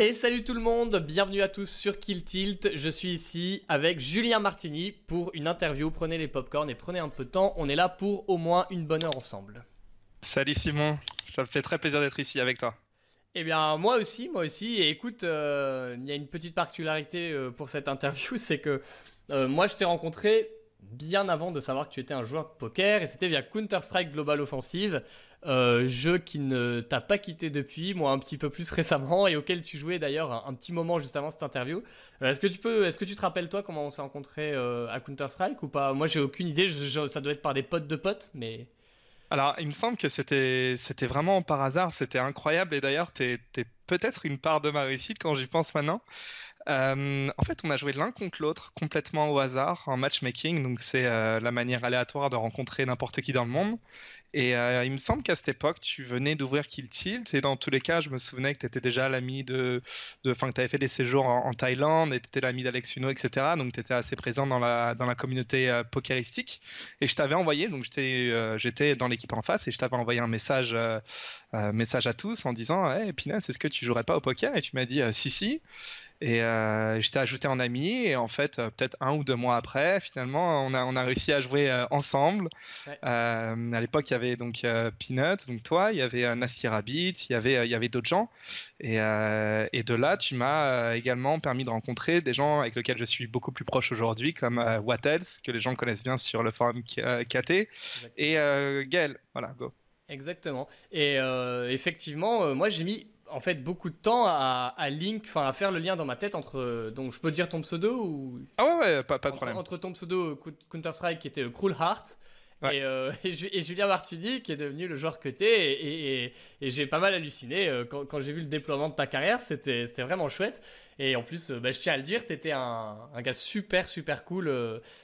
Et salut tout le monde, bienvenue à tous sur Kill Tilt. Je suis ici avec Julien Martini pour une interview. Prenez les popcorns et prenez un peu de temps. On est là pour au moins une bonne heure ensemble. Salut Simon, ça me fait très plaisir d'être ici avec toi. Eh bien, moi aussi, moi aussi. Et écoute, euh, il y a une petite particularité euh, pour cette interview, c'est que euh, moi, je t'ai rencontré bien avant de savoir que tu étais un joueur de poker, et c'était via Counter-Strike Global Offensive, jeu qui ne t'a pas quitté depuis, moi un petit peu plus récemment, et auquel tu jouais d'ailleurs un, petit moment juste avant cette interview. est-ce que tu peux, est-ce que tu te rappelles toi comment on s'est rencontré à Counter-Strike ou pas? Moi, j'ai aucune idée. ça doit être par des potes de potes, mais. Alors, il me semble que c'était c'était vraiment par hasard, c'était incroyable et d'ailleurs, t'es es, peut-être une part de ma réussite quand j'y pense maintenant. Euh, en fait, on a joué l'un contre l'autre complètement au hasard en matchmaking, donc c'est euh, la manière aléatoire de rencontrer n'importe qui dans le monde. Et euh, il me semble qu'à cette époque, tu venais d'ouvrir Kill Tilt. Et dans tous les cas, je me souvenais que tu étais déjà l'ami de. Enfin, que tu avais fait des séjours en, Thaïlande et tu étais l'ami d'Alex Uno, etc. Donc, tu étais assez présent dans la, dans la communauté euh, pokeristique. Et je t'avais envoyé, donc j'étais euh, dans l'équipe en face et je t'avais envoyé un message, message à tous en disant Hey, Pina, est-ce que tu jouerais pas au poker? Et tu m'as dit Si, si. Et euh, je t'ai ajouté en ami et en fait euh, peut-être un ou deux mois après finalement on a, on a réussi à jouer euh, ensemble. à l'époque il y avait donc Peanut, donc toi, il y avait Nasty Rabbit, il y avait, il y avait d'autres gens et, et, de là tu m'as également permis de rencontrer des gens avec lesquels je suis beaucoup plus proche aujourd'hui comme What Else que les gens connaissent bien sur le forum KT et Gaël. Voilà, go. Exactement. Et effectivement, moi j'ai mis en fait beaucoup de temps à, link, enfin à faire le lien dans ma tête entre donc je peux dire ton pseudo ou ah ouais ouais pas, pas de problème entre ton pseudo Counter Strike qui était Cruel Heart euh, et, Julien Martini qui est devenu le joueur que t'es et, j'ai pas mal halluciné euh, quand, j'ai vu le déploiement de ta carrière c'était vraiment chouette. Et en plus euh, bah, je tiens à le dire t'étais un, gars super super cool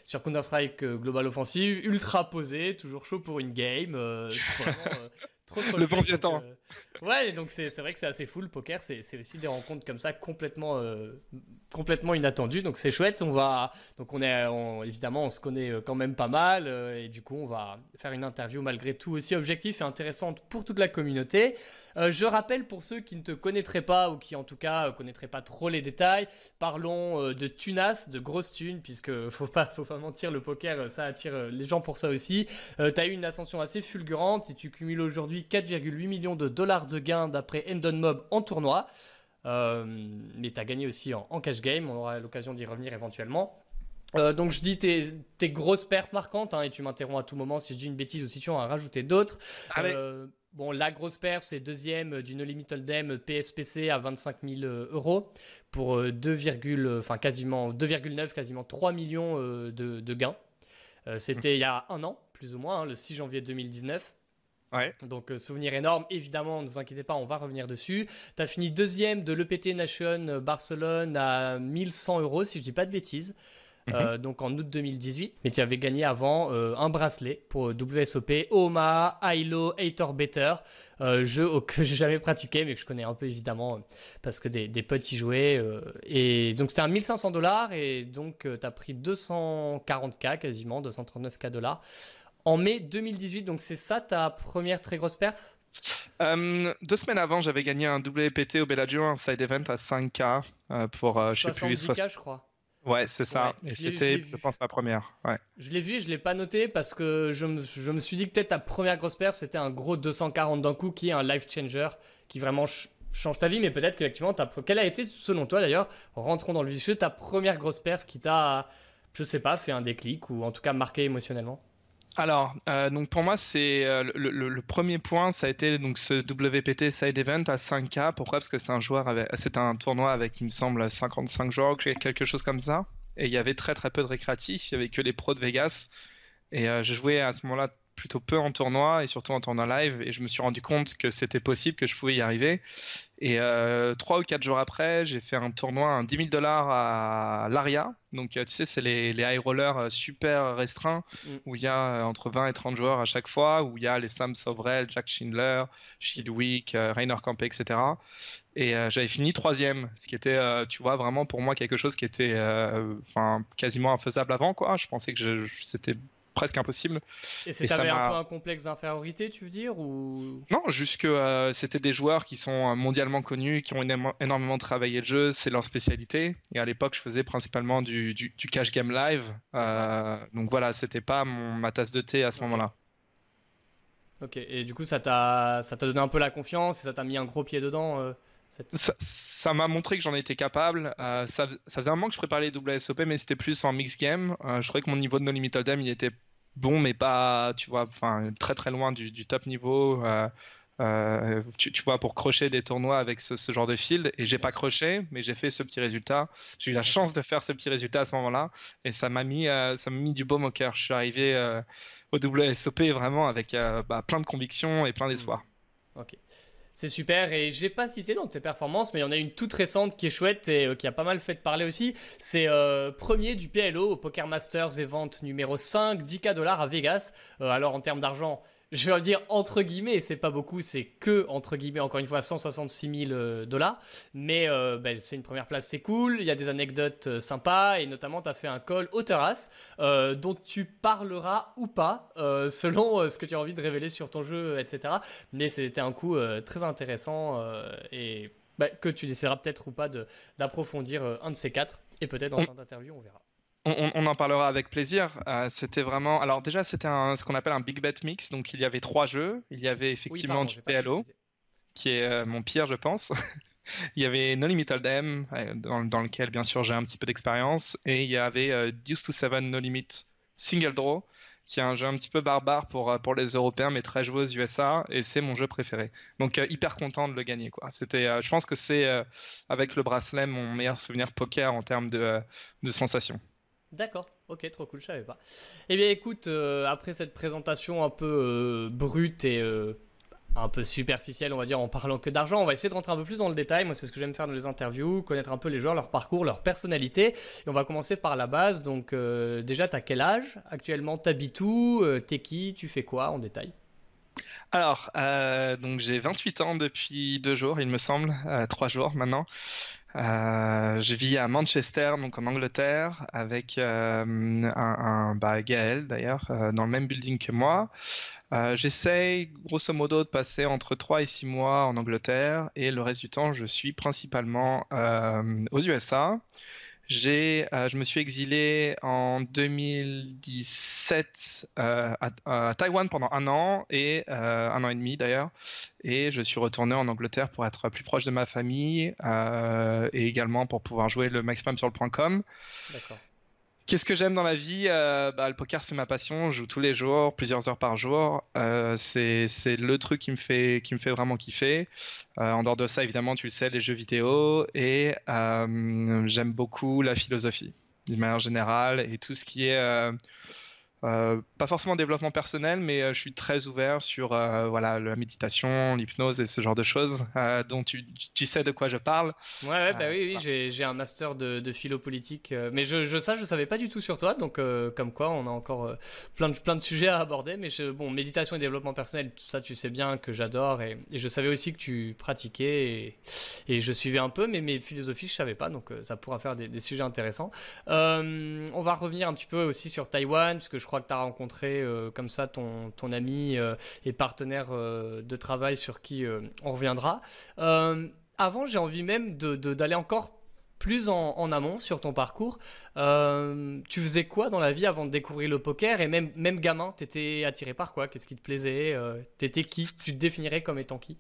sur Counter Strike Global Offensive ultra posé toujours chaud pour une game le bon vieux temps. Ouais, donc c'est vrai que c'est assez fou le poker. C'est aussi des rencontres comme ça complètement, euh, complètement inattendues. Donc c'est chouette. On va, donc on est, évidemment, on se connaît euh, quand même pas mal euh, et du coup on va faire une interview malgré tout aussi objective et intéressante pour toute la communauté. Euh, je rappelle pour ceux qui ne te connaîtraient pas ou qui en tout cas ne euh, connaîtraient pas trop les détails, parlons euh, de tunas, de grosses thunes, puisque faut pas, faut pas mentir, le poker ça attire les gens pour ça aussi. tu as eu une ascension assez fulgurante et tu cumules aujourd'hui 4,8 millions de dollars de gains d'après Endon Mob en tournoi. mais tu as gagné aussi en, cash game, on aura l'occasion d'y revenir éventuellement. Donc je dis tes, tes grosses perfs marquantes, hein, et tu m'interromps à tout moment si je dis une bêtise ou si tu en as rajouté d'autres. Bon, la grosse perf, c'est deuxième du No Limit Hold'em PSPC à 25 000 euh, euros pour 2, euh, enfin quasiment 2,9, quasiment 3 millions euh, de, gains. C'était il y a un an, plus ou moins, hein, le 6 janvier 2019. Ouais. Donc souvenir énorme, évidemment, ne vous inquiétez pas, on va revenir dessus. Tu as fini deuxième de l'EPT Nation Barcelone à 1100 euros, si je dis pas de bêtises. Euh, mhm. donc en août 2018. Mais tu avais gagné avant euh, un bracelet pour WSOP, OMA, ILO, Hater Better, euh, jeu que j'ai jamais pratiqué mais que je connais un peu évidemment parce que des, des potes y jouaient. et donc c'était un 1500 dollars et donc tu as pris 240K quasiment, 239K dollars en mai 2018. Donc c'est ça ta première très grosse perf? Deux semaines avant, j'avais gagné un WPT au Bellagio, un side event à 5K pour, je sais plus, 60K, je crois. Ouais, c'est ça. et c'était, je, pense, ma première. Ouais. Je l'ai vu et je l'ai pas noté parce que je me, je me suis dit que peut-être ta première grosse perf, c'était un gros 240 d'un coup qui est un life changer qui vraiment change ta vie. Mais peut-être qu'effectivement, quelle a été, selon toi d'ailleurs, rentrons dans le vif ta première grosse perf qui t'a, je sais pas, fait un déclic ou en tout cas marqué émotionnellement? Alors, euh, donc pour moi, c'est euh, le, premier point, ça a été donc ce WPT Side Event à 5K. Pourquoi? Parce que c'est un joueur un tournoi avec, il me semble, 55 joueurs, quelque chose comme ça. Et il y avait très très peu de récréatifs. Il y avait que les pros de Vegas. Et euh, je jouais à ce moment-là plutôt peu en tournoi et surtout en tournoi live et je me suis rendu compte que c'était possible, que je pouvais y arriver. Et euh, trois ou quatre jours après, j'ai fait un tournoi, un 10 000 dollars à l'ARIA. Donc euh, tu sais, c'est les, les high rollers euh, super restreints mm. où il y a entre 20 et 30 joueurs à chaque fois, où il y a les Sam Sovrel, Jack Schindler, Shieldwick, Rainer Campé, etc. Et j'avais fini troisième, ce qui était, tu vois, vraiment pour moi quelque chose qui était enfin, quasiment infaisable avant. quoi. Je pensais que c'était presque impossible. Et c'était un peu un complexe d'infériorité, tu veux dire ou... Non, juste que c'était des joueurs qui sont mondialement connus, qui ont énormément travaillé le jeu, c'est leur spécialité. Et à l'époque, je faisais principalement du, du, cash game live. donc voilà, c'était pas mon, ma tasse de thé à ce moment-là. Ok, et du coup, ça t'a donné un peu la confiance et ça t'a mis un gros pied dedans ça m'a montré que j'en étais capable. Euh, ça, faisait un moment que je préparais les WSOP, mais c'était plus en mix game. Euh, je trouvais que mon niveau de No Limit Hold'em, il était bon, mais pas, tu vois, enfin, très très loin du, top niveau. Euh, tu, vois, pour crocher des tournois avec ce, genre de field. Et j'ai pas croché, mais j'ai fait ce petit résultat. J'ai eu la chance de faire ce petit résultat à ce moment-là, et ça m'a mis, ça m'a mis du baume au cœur. Je suis arrivé au WSOP vraiment avec bah, plein de convictions et plein d'espoir. Ok. C'est super et j'ai pas cité dans tes performances, mais il y en a une toute récente qui est chouette et euh, qui a pas mal fait de parler aussi. C'est euh, premier du PLO au Poker Masters Event numéro 5, 10K dollars à Vegas. Euh, alors en termes d'argent, je vais dire entre guillemets, c'est pas beaucoup, c'est que entre guillemets, encore une fois, 166 000 euh, dollars. Mais euh, ben, c'est une première place, c'est cool. Il y a des anecdotes euh, sympas et notamment, tu as fait un call au terrasse dont tu parleras ou pas selon ce que tu as envie de révéler sur ton jeu, etc. Mais c'était un coup très intéressant et ben, que tu décideras peut-être ou pas d'approfondir un de ces quatre. Et peut-être dans fin d'interview, on verra. On, en parlera avec plaisir. Euh, c'était vraiment. Alors déjà, c'était ce qu'on appelle un big bet mix. Donc il y avait trois jeux. Il y avait effectivement du PLO, qui est euh, mon pire, je pense. il y avait No Limit Hold'em, euh, dans, lequel bien sûr j'ai un petit peu d'expérience, et il y avait Deuce to Seven No Limit Single Draw, qui est un jeu un petit peu barbare pour, pour les Européens, mais très joué aux USA, et c'est mon jeu préféré. Donc hyper content de le gagner. Quoi. C'était, je pense que c'est avec le bracelet mon meilleur souvenir poker en termes de, de sensations. D'accord, ok, trop cool, je savais pas. Eh bien écoute, euh, après cette présentation un peu euh, brute et euh, un peu superficielle, on va dire, en parlant que d'argent, on va essayer de rentrer un peu plus dans le détail. Moi, c'est ce que j'aime faire dans les interviews, connaître un peu les joueurs, leur parcours, leur personnalité. Et on va commencer par la base. Donc déjà, tu as quel âge Actuellement, t'habites où? T'es qui? Tu fais quoi en détail? Alors, donc j'ai 28 ans depuis deux jours, il me semble, trois jours maintenant. Euh, je vis à Manchester, donc en Angleterre, avec euh, un, un bah, Gaël d'ailleurs, euh, dans le même building que moi. J'essaye grosso modo de passer entre 3 et 6 mois en Angleterre et le reste du temps je suis principalement aux USA. J'ai, euh, je me suis exilé en 2017 euh, à, Taïwan pendant un an et euh, un an et demi d'ailleurs, et je suis retourné en Angleterre pour être plus proche de ma famille et également pour pouvoir jouer le maximum sur le point .com. D'accord. Qu'est-ce que j'aime dans la vie euh, bah, Le poker, c'est ma passion. Je joue tous les jours, plusieurs heures par jour. Euh, c'est le truc qui me fait, qui me fait vraiment kiffer. Euh, en dehors de ça, évidemment, tu le sais, les jeux vidéo. Et j'aime beaucoup la philosophie, d'une manière générale, et tout ce qui est euh, pas forcément développement personnel, mais euh, je suis très ouvert sur euh, voilà la méditation, l'hypnose et ce genre de choses dont tu, tu, sais de quoi je parle. Ouais, bah oui, oui j'ai un master de, de philo politique, mais je, je, ça je savais pas du tout sur toi, donc comme quoi on a encore plein de plein de sujets à aborder, mais je, bon méditation et développement personnel, ça tu sais bien que j'adore et, je savais aussi que tu pratiquais et, et, je suivais un peu, mais mes philosophies je savais pas, donc ça pourra faire des, des sujets intéressants. on va revenir un petit peu aussi sur Taïwan, parce que je crois que tu as rencontré euh, comme ça ton, ton ami euh, et partenaire euh, de travail sur qui on reviendra. avant, j'ai envie même d'aller de, d'aller encore plus en, amont sur ton parcours. tu faisais quoi dans la vie avant de découvrir le poker? Et même, même gamin, t'étais attiré par quoi? Qu'est-ce qui te plaisait? T'étais qui? Tu te définirais comme étant qui?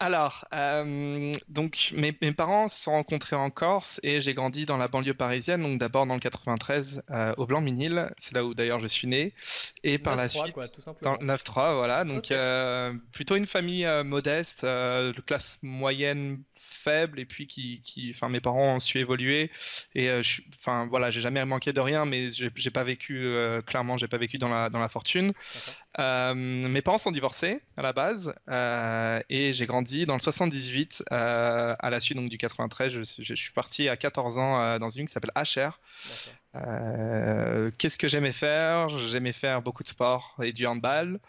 Alors, euh, donc mes, parents se sont rencontrés en Corse et j'ai grandi dans la banlieue parisienne, donc d'abord dans le 93 euh, au Blanc-Minil, c'est là où d'ailleurs je suis né, et par la suite quoi, tout dans 9-3, voilà, donc euh, plutôt une famille modeste, de classe moyenne faible et puis qui, qui enfin mes parents ont su évoluer. Et euh, je, enfin voilà j'ai jamais manqué de rien mais j'ai pas vécu euh, clairement j'ai pas vécu dans la dans la fortune. Euh, mes parents sont divorcés à la base et j'ai grandi dans le 78 à la suite donc du 93 je, je, suis parti à 14 ans dans une qui s'appelle HR qu'est-ce que j'aimais faire? J'aimais faire beaucoup de sport et du handball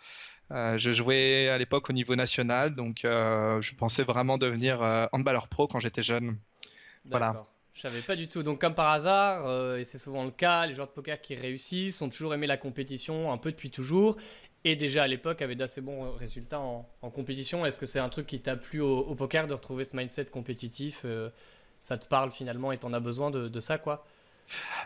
euh, je jouais à l'époque au niveau national, donc euh, je pensais vraiment devenir euh, handballeur pro quand j'étais jeune. Voilà. Je savais pas du tout. Donc, comme par hasard, et c'est souvent le cas, les joueurs de poker qui réussissent ont toujours aimé la compétition, un peu depuis toujours, et déjà à l'époque avaient d'assez bons résultats en, compétition. Est-ce que c'est un truc qui t'a plu au, poker de retrouver ce mindset compétitif Ça te parle finalement et t'en as besoin de, de ça, quoi?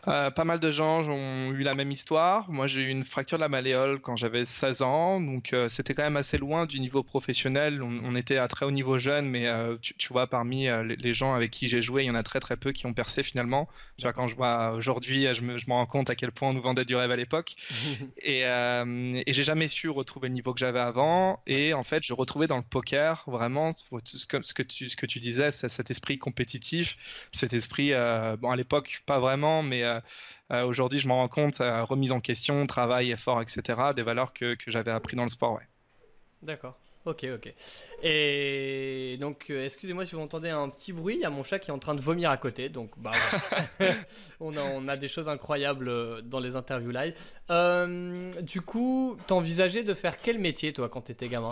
Euh, pas mal de gens ont eu la même histoire. Moi, j'ai eu une fracture de la malléole quand j'avais 16 ans, donc euh, c'était quand même assez loin du niveau professionnel. On, était à très haut niveau jeune, mais euh, tu, vois, parmi les, gens avec qui j'ai joué, il y en a très très peu qui ont percé finalement. Tu vois, quand je vois aujourd'hui, je me, rends compte à quel point on nous vendait du rêve à l'époque. et, et j'ai jamais su retrouver le niveau que j'avais avant. Et en fait, je retrouvais dans le poker vraiment ce que, ce que, tu, ce que tu disais, cet esprit compétitif, cet esprit, bon, à l'époque, pas vraiment mais euh, euh, aujourd'hui, je m'en rends compte, euh, remise en question, travail, effort, etc., des valeurs que, que j'avais appris dans le sport. Ouais. D'accord. Ok, ok. Et donc, excusez-moi si vous entendez un petit bruit, il y a mon chat qui est en train de vomir à côté. Donc, bah, on, a, on, a, des choses incroyables dans les interviews live. du coup, t'envisageais de faire quel métier, toi, quand t'étais gamin?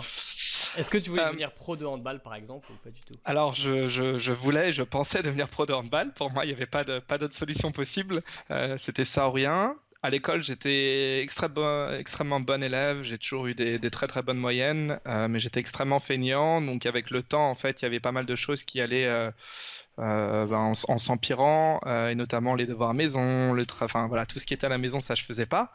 Est-ce que tu voulais euh, devenir pro de handball par exemple ou pas du tout? Alors je, je, je, voulais, je pensais devenir pro de handball. Pour moi, il n'y avait pas d'autre pas solution possible. Euh, c'était ça ou rien. À l'école, j'étais extrêmement bon élève. J'ai toujours eu des, des, très très bonnes moyennes, euh, mais j'étais extrêmement feignant. Donc avec le temps, en fait, il y avait pas mal de choses qui allaient. Ben, en, s'empirant, et notamment les devoirs maison, le enfin voilà, tout ce qui était à la maison, ça je faisais pas.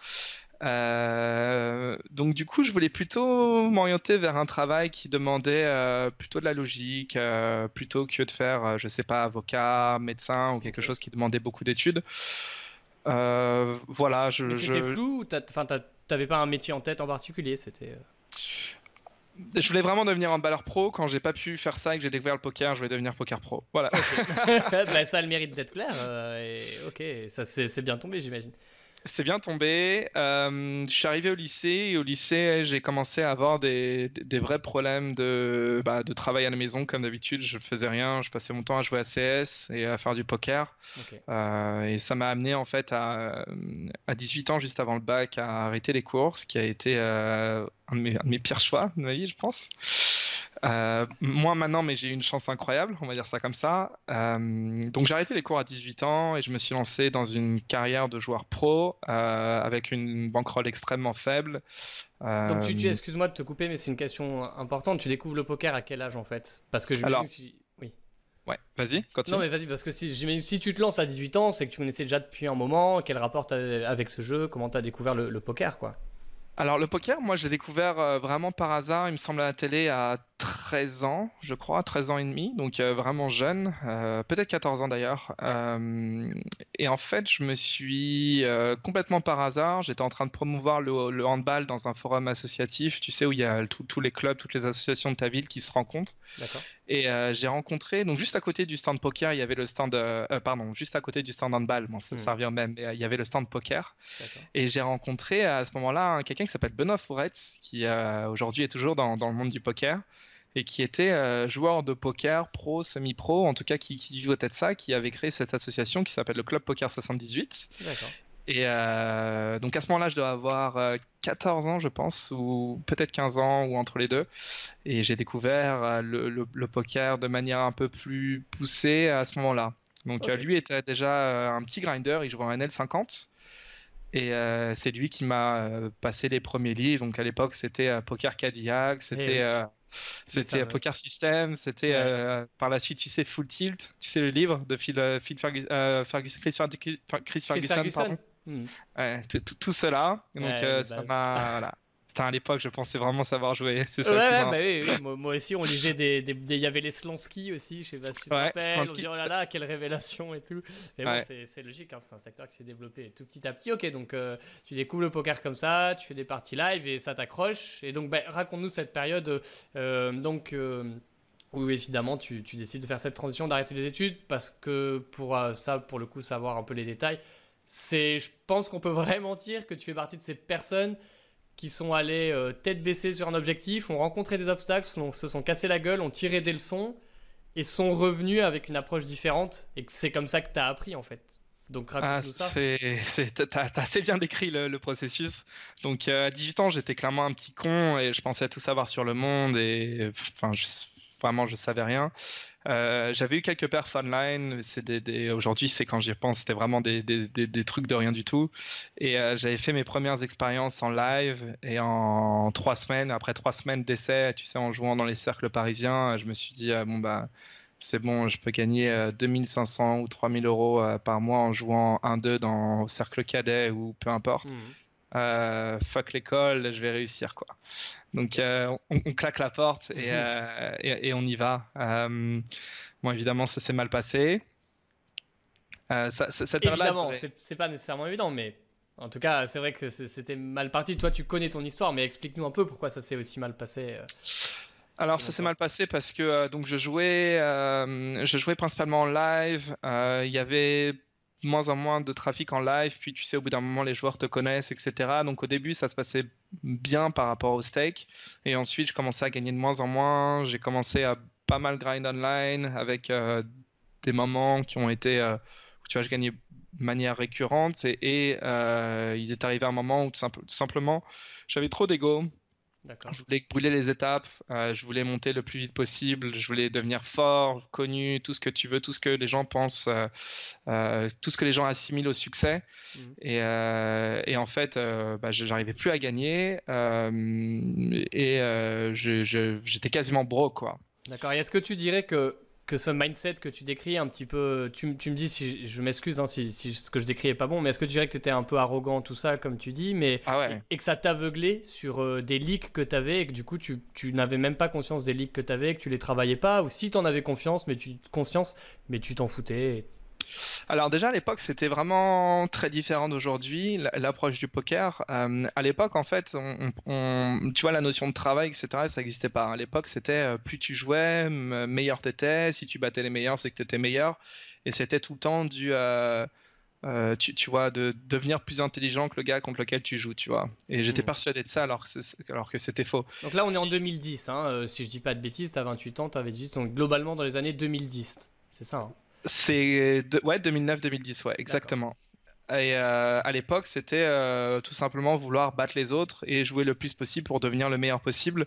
Euh, donc du coup, je voulais plutôt m'orienter vers un travail qui demandait euh, plutôt de la logique, euh, plutôt que de faire, je sais pas, avocat, médecin ou quelque chose qui demandait beaucoup d'études. Voilà, je. C'était flou ou t'avais pas un métier en tête en particulier C'était. Je voulais vraiment devenir un balleur pro. Quand j'ai pas pu faire ça et que j'ai découvert le poker, je voulais devenir poker pro. Voilà. bah, ça a le mérite d'être clair. et... Ok, ça c'est bien tombé, j'imagine. C'est bien tombé. Euh, je suis arrivé au lycée et au lycée, j'ai commencé à avoir des, des, vrais problèmes de, bah, de travail à la maison. Comme d'habitude, je faisais rien. Je passais mon temps à jouer à CS et à faire du poker. Euh, et ça m'a amené en fait à, à 18 ans, juste avant le bac, à arrêter les cours, ce qui a été euh, un, de mes, un, de mes, pires choix de ma vie, je pense. Euh, moi maintenant, mais j'ai eu une chance incroyable, on va dire ça comme ça. Euh, donc j'ai arrêté les cours à 18 ans et je me suis lancé dans une carrière de joueur pro euh, avec une bankroll extrêmement faible. Donc tu, tu excuse-moi de te couper, mais c'est une question importante. Tu découvres le poker à quel âge en fait? Parce que je Alors, si... oui. Ouais, vas-y, continue. Non mais vas-y, parce que si, si tu te lances à 18 ans, c'est que tu connaissais déjà depuis un moment. Quel rapport as avec ce jeu? Comment tu as découvert le, le poker quoi? Alors le poker, moi j'ai découvert euh, vraiment par hasard, il me semble à la télé à 13 ans, je crois, 13 ans et demi, donc euh, vraiment jeune, euh, peut-être 14 ans d'ailleurs. et en fait, je me suis complètement par hasard, j'étais en train de promouvoir le, handball dans un forum associatif, tu sais, où il y a tous les clubs, toutes les associations de ta ville qui se rencontrent. Et j'ai rencontré, donc juste à côté du stand poker, il y avait le stand, pardon, juste à côté du stand handball, bon, ça, hmm. revient au même, mais il y avait le stand poker. Et j'ai rencontré à ce moment-là quelqu'un qui s'appelle Benoît Fouretz, qui aujourd'hui est toujours dans, dans, le monde du poker et qui était euh, joueur de poker pro, semi-pro, en tout cas qui, qui vivait de ça, qui avait créé cette association qui s'appelle le Club Poker 78. D'accord. Et euh, donc à ce moment-là, je dois avoir 14 euh, ans, je pense, ou peut-être 15 ans, ou entre les deux. Et j'ai découvert le, le, poker de manière un peu plus poussée à ce moment-là. Donc lui était déjà un petit grinder, il jouait en NL50. Et c'est lui qui m'a passé les premiers livres. Donc à l'époque, c'était Poker Cadillac, c'était c'était Poker System, c'était euh, par la suite, tu sais, Full Tilt, tu sais le livre de Phil, euh, Phil euh, Ferguson, Chris, Ferguson, pardon. Hmm. Ouais, tout, cela. Donc ça m'a, voilà, à l'époque, je pensais vraiment savoir jouer. C'est ça. Ouais, bah oui, Moi, aussi, on lisait des. Il y avait les Slonsky aussi, je sais pas si tu rappelles. On dit, oh là là, quelle révélation et tout. Mais bon, c'est logique, hein, c'est un secteur qui s'est développé tout petit à petit. Ok, donc euh, tu découvres le poker comme ça, tu fais des parties live et ça t'accroche. Et donc, bah, raconte-nous cette période. Euh, donc. Euh, où évidemment tu, tu, décides de faire cette transition, d'arrêter les études, parce que pour ça, pour le coup, savoir un peu les détails, c'est, je pense qu'on peut vraiment dire que tu fais partie de ces personnes qui sont allés euh, tête baissée sur un objectif, ont rencontré des obstacles, se sont cassés la gueule, ont tiré des leçons et sont revenus avec une approche différente. Et c'est comme ça que tu as appris en fait. Donc raconte ah, ça. T'as assez bien décrit le, processus. Donc euh, à 18 ans, j'étais clairement un petit con et je pensais tout savoir sur le monde et enfin, vraiment, je savais rien. J'avais eu quelques perfs online. C'est Aujourd'hui, c'est quand j'y repense, c'était vraiment des, trucs de rien du tout. Et j'avais fait mes premières expériences en live et en trois semaines, après trois semaines d'essai, tu sais, en jouant dans les cercles parisiens, je me suis dit, bon, bah c'est bon, je peux gagner 2500 ou 3000 euros par mois en jouant 1-2 dans le cercle cadet ou peu importe. Mmh. Euh, fuck l'école, je vais réussir quoi. Donc euh, on, claque la porte et, euh, et, on y va. bon évidemment ça s'est mal passé. Ça, évidemment, c'est pas nécessairement évident, mais en tout cas c'est vrai que c'était mal parti. Toi tu connais ton histoire, mais explique-nous un peu pourquoi ça s'est aussi mal passé. Alors ça s'est mal passé parce que donc je jouais, je jouais principalement en live. Il y avait moins en moins de trafic en live, puis tu sais, au bout d'un moment, les joueurs te connaissent, etc. Donc au début, ça se passait bien par rapport au stake. Et ensuite, je commençais à gagner de moins en moins. J'ai commencé à pas mal grind online avec euh, des moments qui ont été euh, où tu vois, je gagnais de manière récurrente. Et, euh, il est arrivé un moment où tout simplement, j'avais trop d'ego. Je voulais brûler les étapes, euh, je voulais monter le plus vite possible, je voulais devenir fort, connu, tout ce que tu veux, tout ce que les gens pensent, euh, euh, tout ce que les gens assimilent au succès. Mhm. Et, en fait, bah, je n'arrivais plus à gagner et j'étais quasiment broke. quoi. D'accord. Et est-ce que tu dirais que que ce mindset que tu décris un petit peu, tu, me dis si je m'excuse hein, si, ce que je décris est pas bon, mais est-ce que tu dirais que tu étais un peu arrogant, tout ça, comme tu dis, mais ah et, que ça t'aveuglait sur euh, des leaks que tu avais et que du coup tu, n'avais même pas conscience des leaks que tu avais, que tu les travaillais pas, ou si tu en avais confiance, mais tu, conscience, mais tu t'en foutais alors déjà à l'époque c'était vraiment très différent d'aujourd'hui l'approche du poker. Euh, à l'époque en fait, on, tu vois la notion de travail etc. Ça n'existait pas. À l'époque c'était euh, plus tu jouais, meilleur t'étais. Si tu battais les meilleurs c'est que t'étais meilleur. Et c'était tout le temps du euh, tu, vois, de devenir plus intelligent que le gars contre lequel tu joues, tu vois. Et j'étais hmm. persuadé de ça alors que, alors que c'était faux. Donc là, on est en 2010, hein, si je dis pas de bêtises, t'as 28 ans, t'avais 18, donc globalement dans les années 2010, c'est ça hein c'est ouais 2009-2010 ouais exactement. Et euh, à l'époque, c'était euh, tout simplement vouloir battre les autres et jouer le plus possible pour devenir le meilleur possible.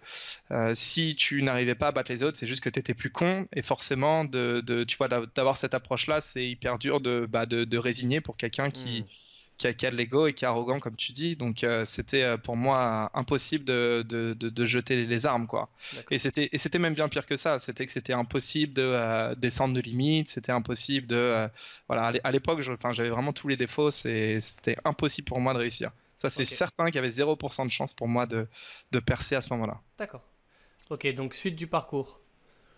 Euh, si tu n'arrivais pas à battre les autres, c'est juste que tu étais plus con. Et forcément, de, de tu vois, d'avoir cette approche-là, c'est hyper dur de, bah, de, de, résigner pour quelqu'un qui, hmm qui a, de l'ego et qui est arrogant, comme tu dis. Donc, euh, c'était euh, pour moi impossible de, de, de, jeter les armes, quoi. Et c'était, même bien pire que ça. C'était que c'était impossible de euh, descendre de limites. C'était impossible de. voilà, à l'époque, j'avais vraiment tous les défauts. c'était impossible pour moi de réussir. Ça, c'est certain qu'il y avait 0% de chance pour moi de, de percer à ce moment-là. D'accord. Ok, donc suite du parcours.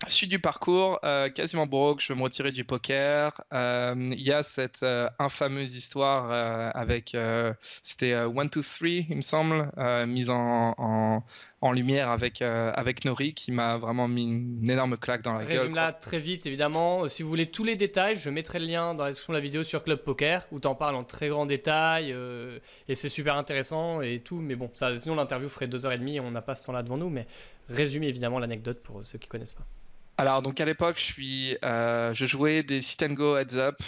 Suite du parcours, euh, quasiment broke, je veux me retirer du poker. Euh, il y a cette euh, infameuse histoire avec, c'était One Two Three, il me semble, mise en, en, en, lumière avec, avec Nori, qui m'a vraiment mis une énorme claque dans la gueule. Résume-la très vite, évidemment. Si vous voulez tous les détails, je mettrai le lien dans la description de la vidéo sur Club Poker, où tu en parles en très grand détail, et c'est super intéressant et tout. Mais bon, ça, sinon l'interview ferait deux heures et demie, on n'a pas ce temps-là devant nous, mais résume évidemment l'anecdote pour ceux qui connaissent pas. Alors donc à l'époque je euh, je jouais des sit and go heads up,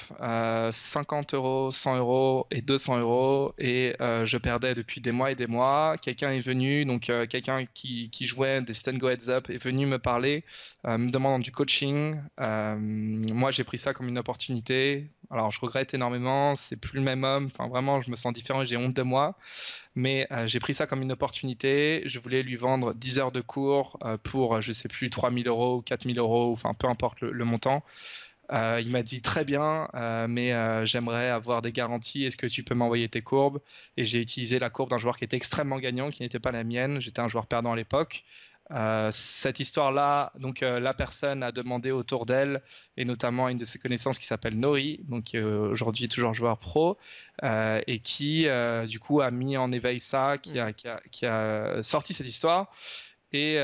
50 euh, euros, 100 euros et 200 euros et euh, je perdais depuis des mois et des mois. Quelqu'un est venu, donc quelqu'un qui, qui, jouait des sit and go heads up est venu me parler, me demandant du coaching. moi j'ai pris ça comme une opportunité. Alors je regrette énormément, c'est plus le même homme. Enfin vraiment je me sens différent, j'ai honte de moi mais euh, j'ai pris ça comme une opportunité. Je voulais lui vendre 10 heures de cours euh, pour, je sais plus, 3000 euros ou 4000 euros, enfin peu importe le, montant. Euh, il m'a dit très bien, mais j'aimerais avoir des garanties. Est-ce que tu peux m'envoyer tes courbes? Et j'ai utilisé la courbe d'un joueur qui était extrêmement gagnant, qui n'était pas la mienne. J'étais un joueur perdant à l'époque. Euh, cette histoire-là, donc euh, la personne a demandé autour d'elle, et notamment une de ses connaissances qui s'appelle Nori, donc aujourd'hui toujours joueur pro, euh, et qui du coup a mis en éveil ça, qui a, qui a, sorti cette histoire. Et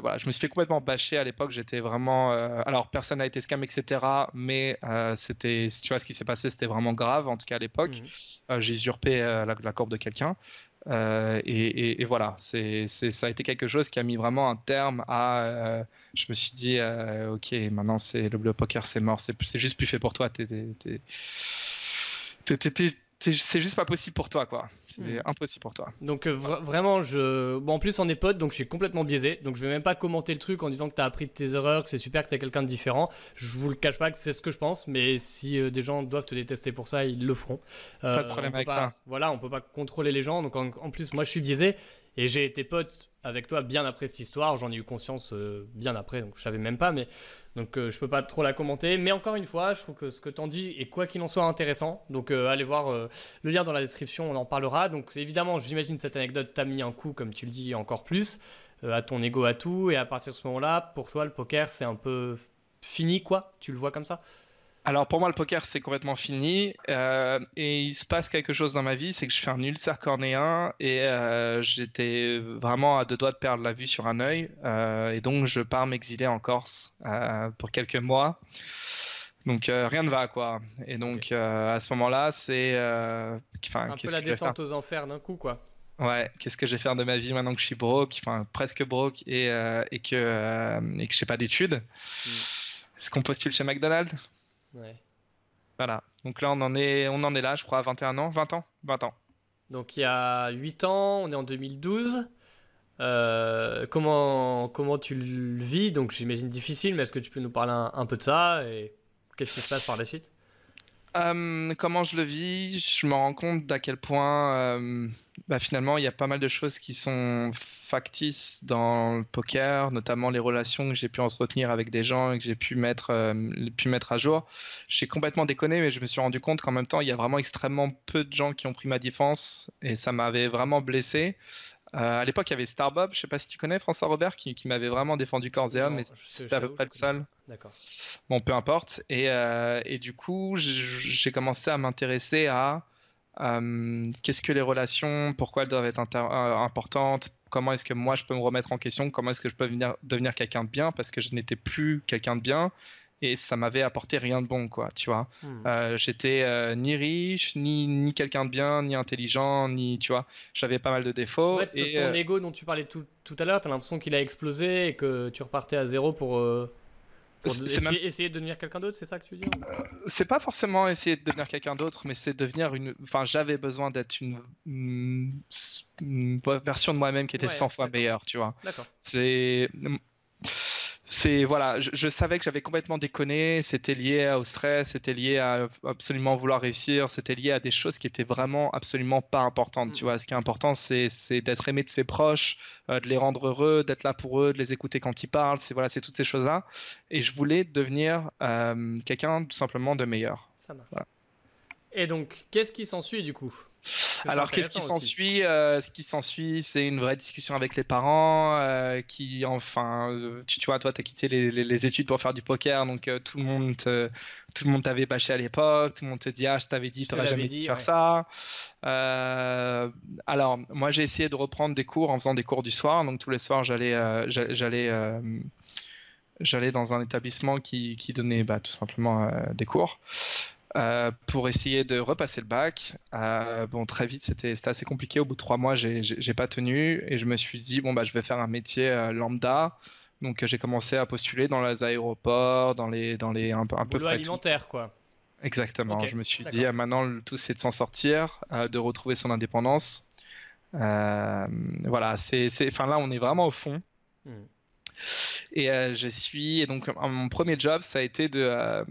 voilà, je me suis fait complètement bâcher à l'époque. J'étais vraiment. alors, personne n'a été scam, etc. Mais c'était. Tu vois, ce qui s'est passé, c'était vraiment grave, en tout cas à l'époque. Mhm. J'ai usurpé la, la, courbe de quelqu'un. Euh, et, voilà, c'est, ça a été quelque chose qui a mis vraiment un terme à. Euh, je me suis dit, euh, ok, maintenant c'est le bleu poker, c'est mort, c'est, juste plus fait pour toi. C'est juste pas possible pour toi, quoi. C'est hmm. impossible pour toi. Donc euh, vraiment, je... Bon, en plus on est potes, donc je suis complètement biaisé. Donc je vais même pas commenter le truc en disant que tu as appris de tes erreurs, que c'est super, que tu es quelqu'un de différent. Je vous le cache pas que c'est ce que je pense, mais si euh, des gens doivent te détester pour ça, ils le feront. pas de problème avec ça. Voilà, on peut pas contrôler les gens. Donc en plus, moi je suis biaisé. Et j'ai été pote avec toi bien après cette histoire. J'en ai eu conscience euh, bien après, donc je savais même pas, mais donc euh, je peux pas trop la commenter. Mais encore une fois, je trouve que ce que t'en dis est quoi qu'il en soit intéressant. Donc euh, allez voir le lien dans la description, on en parlera. Donc évidemment, j'imagine cette anecdote t'a mis un coup, comme tu le dis, encore plus à ton ego à tout. Et à partir de ce moment-là, pour toi, le poker, c'est un peu fini, quoi? Tu le vois comme ça? Alors pour moi, le poker, c'est complètement fini. Euh, et il se passe quelque chose dans ma vie, c'est que je fais un ulcère cornéen et euh, j'étais vraiment à deux doigts de perdre la vue sur un œil. Euh, et donc je pars m'exiler en Corse pour quelques mois. Donc rien ne va quoi. Et donc à ce moment-là, c'est... Un peu la descente aux enfers d'un coup quoi. Ouais, qu'est-ce que je vais faire de ma vie maintenant que je suis broke, enfin presque broke et, et que, et que je n'ai pas d'études? Mm. Est-ce qu'on postule chez McDonald's? Ouais. Voilà. Donc là, on en est, on en est là, je crois, à 21 ans, 20 ans, 20 ans. Donc il y a 8 ans, on est en 2012. Euh, comment, comment tu le vis? Donc j'imagine difficile, mais est-ce que tu peux nous parler un peu de ça et qu'est-ce qui se passe par la suite? Euh, comment je le vis Je me rends compte d'à quel point euh, bah, finalement il y a pas mal de choses qui sont factices dans le poker, notamment les relations que j'ai pu entretenir avec des gens et que j'ai pu mettre, euh, pu mettre à jour. J'ai complètement déconné, mais je me suis rendu compte qu'en même temps il y a vraiment extrêmement peu de gens qui ont pris ma défense et ça m'avait vraiment blessé. Euh, à l'époque, il y avait Starbob, je sais pas si tu connais François Robert, qui, m'avait vraiment défendu corps et mais c'était à peu près le seul. D'accord. Bon, peu importe. Et, euh, et du coup, j'ai commencé à m'intéresser à euh, qu'est-ce que les relations, pourquoi elles doivent être importantes, comment est-ce que moi je peux me remettre en question, comment est-ce que je peux venir, devenir quelqu'un de bien, parce que je n'étais plus quelqu'un de bien et ça m'avait apporté rien de bon quoi tu vois. Hmm. euh, j'étais euh, ni riche ni, ni quelqu'un de bien ni intelligent ni tu vois j'avais pas mal de défauts et ton euh, ego dont tu parlais tout, tout à l'heure t'as l'impression qu'il a explosé et que tu repartais à zéro pour, essayer, de devenir quelqu'un d'autre c'est ça que tu dis c'est pas forcément essayer de devenir quelqu'un d'autre mais c'est devenir une enfin j'avais besoin d'être une... version de moi-même qui était 100 fois meilleure tu vois. C'est c'est voilà, je, savais que j'avais complètement déconné. C'était lié au stress, c'était lié à absolument vouloir réussir, c'était lié à des choses qui étaient vraiment absolument pas importantes. Tu mm. vois, ce qui est important, c'est d'être aimé de ses proches, euh, de les rendre heureux, d'être là pour eux, de les écouter quand ils parlent. C'est voilà, c'est toutes ces choses-là. Et je voulais devenir euh, quelqu'un tout simplement de meilleur. Ça marche. Et donc, qu'est-ce qui s'ensuit du coup? Alors qu'est-ce qui s'ensuit euh, Ce qui s'ensuit, c'est une vraie discussion avec les parents, euh, qui enfin, euh, tu, vois, toi, tu as quitté les, études pour faire du poker, donc tout le monde, tout le monde t'avait bâché à l'époque, tout le monde te dit ah, je t'avais dit, t'aurais jamais dû faire ça. alors, moi, j'ai essayé de reprendre des cours en faisant des cours du soir, donc tous les soirs, j'allais, j'allais, j'allais dans un établissement qui, qui donnait bah, tout simplement des cours. Euh, pour essayer de repasser le bac. Euh, bon, très vite, c'était assez compliqué. Au bout de trois mois, j'ai pas tenu et je me suis dit, bon, bah, je vais faire un métier euh, lambda. Donc, j'ai commencé à postuler dans les aéroports, dans les, dans les un, un peu alimentaire, quoi. Exactement. je me suis dit, ah, maintenant, le tout, c'est de s'en sortir, de retrouver son indépendance. voilà, c'est, enfin là, on est vraiment au fond. Hmm. Et je suis, et donc, mon premier job, ça a été de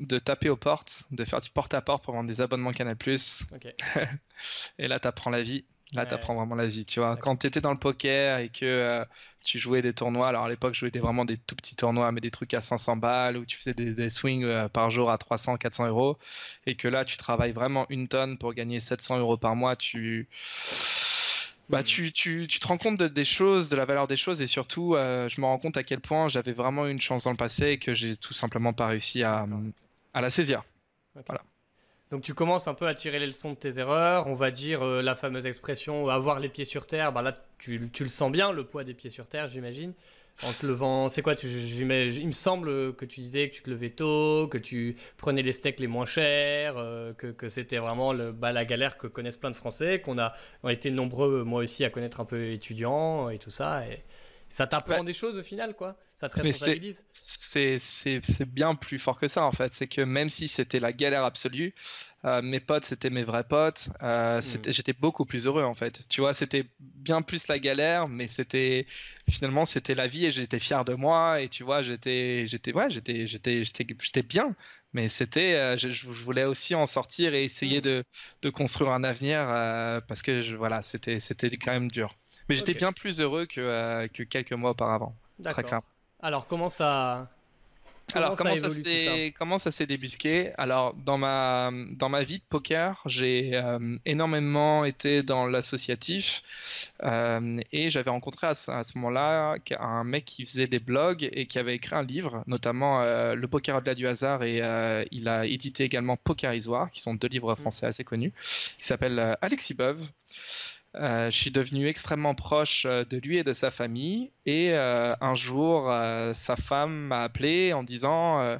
de taper aux portes, de faire du porte-à-porte pour vendre des abonnements Canal+. et là, t'apprends la vie. Là, tu t'apprends vraiment la vie, tu vois. Quand t'étais dans le poker et que euh, tu jouais des tournois, alors à l'époque, je jouais des, vraiment des tout petits tournois, mais des trucs à 500 balles, où tu faisais des, swings euh, par jour à 300, 400 euros, et que là, tu travailles vraiment une tonne pour gagner 700 euros par mois, tu... Bah, hmm. tu, tu, tu, te rends compte de, des choses, de la valeur des choses, et surtout, euh, je me rends compte à quel point j'avais vraiment une chance dans le passé et que j'ai tout simplement pas réussi à, à la saisie. Voilà. Donc tu commences un peu à tirer les leçons de tes erreurs, on va dire euh, la fameuse expression avoir les pieds sur terre, bah là tu, tu, le sens bien, le poids des pieds sur terre j'imagine. En te levant, c'est quoi tu, Il me semble que tu disais que tu te levais tôt, que tu prenais les steaks les moins chers, euh, que, que c'était vraiment le, bah, la galère que connaissent plein de Français, qu'on a, on a été nombreux, moi aussi, à connaître un peu étudiants et tout ça. Et, ça t'apprend des choses au final, quoi. Ça te responsabilise. C'est bien plus fort que ça, en fait. C'est que même si c'était la galère absolue, mes potes, c'était mes vrais potes. Hmm. J'étais beaucoup plus heureux en fait. Tu vois, c'était bien plus la galère, mais c'était finalement c'était la vie et j'étais fier de moi. Et tu vois, j'étais, j'étais, ouais, j'étais, j'étais, j'étais bien. Mais c'était, je, voulais aussi en sortir et essayer hmm. de, construire un avenir parce que je, voilà, c'était, c'était quand même dur. Mais j'étais bien plus heureux que, que quelques mois auparavant. Très clair. Alors comment ça alors, comment ça, s'est, comment ça s'est débusqué? Alors, dans ma, dans ma vie de poker, j'ai euh, énormément été dans l'associatif euh, et j'avais rencontré à, ce moment-là un mec qui faisait des blogs et qui avait écrit un livre, notamment euh, Le poker au-delà du hasard et il a édité également Pokerisoire, qui sont deux livres mmh. français assez connus. Il s'appelle Alexis Beuve. Euh, je suis devenu extrêmement proche euh, de lui et de sa famille. Et euh, un jour, sa femme m'a appelé en disant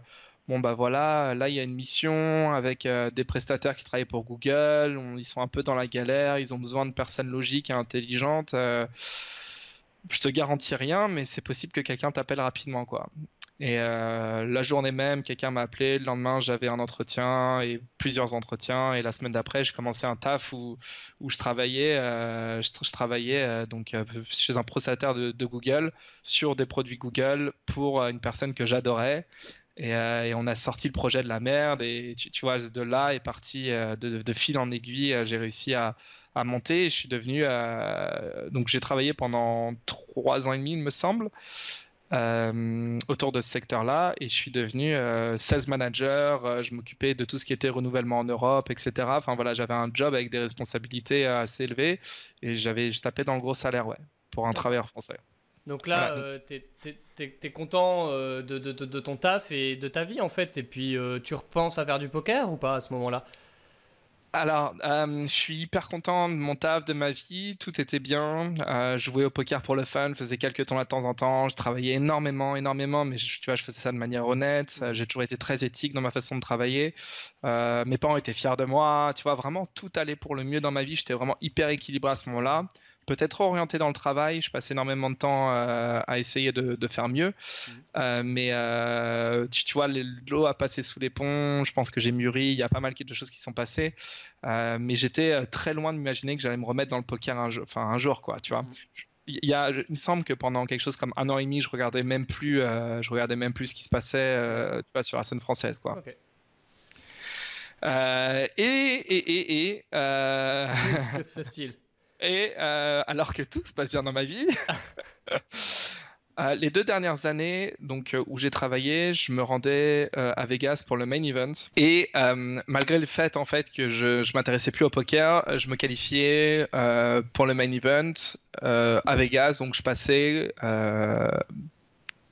Bon, bah voilà, là, il y a une mission avec des prestataires qui travaillent pour Google. ils sont un peu dans la galère. Ils ont besoin de personnes logiques et intelligentes. je te garantis rien, mais c'est possible que quelqu'un t'appelle rapidement. Et euh, la journée même, quelqu'un m'a appelé. Le lendemain, j'avais un entretien et plusieurs entretiens. Et la semaine d'après, j'ai commencé un taf où, où je travaillais, euh, je, travaillais euh, donc chez un prestataire de, Google sur des produits Google pour une personne que j'adorais. Et, on a sorti le projet de la merde. Et tu, vois, de là est parti de, fil en aiguille. J'ai réussi à, à monter. Je suis devenu donc j'ai travaillé pendant trois ans et demi, il me semble. Euh, autour de ce secteur-là et je suis devenu euh, sales manager. Euh, je m'occupais de tout ce qui était renouvellement en Europe, etc. Enfin voilà, j'avais un job avec des responsabilités assez élevées et j'avais, je tapais dans le gros salaire, ouais, pour un travailleur français. Donc là, tu es, content de, de, de, ton taf et de ta vie en fait, et puis tu repenses à faire du poker ou pas à ce moment-là? Alors, euh, je suis hyper content de mon taf, de ma vie, tout était bien. Euh, je jouais au poker pour le fun, faisais quelques temps de temps en temps, je travaillais énormément, énormément, mais je, tu vois, je faisais ça de manière honnête. J'ai toujours été très éthique dans ma façon de travailler. Euh, mes parents étaient fiers de moi, tu vois, vraiment tout allait pour le mieux dans ma vie. J'étais vraiment hyper équilibré à ce moment-là peut-être orienté dans le travail. Je passe énormément de temps euh, à essayer de, faire mieux. Mhm. Euh, mais euh, tu, vois, l'eau a passé sous les ponts. Je pense que j'ai mûri. Il y a pas mal de choses qui sont passées. mais j'étais très loin de m'imaginer que j'allais me remettre dans le poker un jour, enfin, un jour quoi, tu vois. Mhm. Il, y a, il me semble que pendant quelque chose comme un an et demi, je regardais même plus, je regardais même plus ce qui se passait tu vois, sur la scène française. Quoi. et, et, et, et. Que se passe-t-il et euh, alors que tout se passe bien dans ma vie, euh, les deux dernières années donc, euh, où j'ai travaillé, je me rendais à Vegas pour le main event. Et malgré le fait en fait que je, je m'intéressais plus au poker, je me qualifiais pour le main event à Vegas. Donc je passais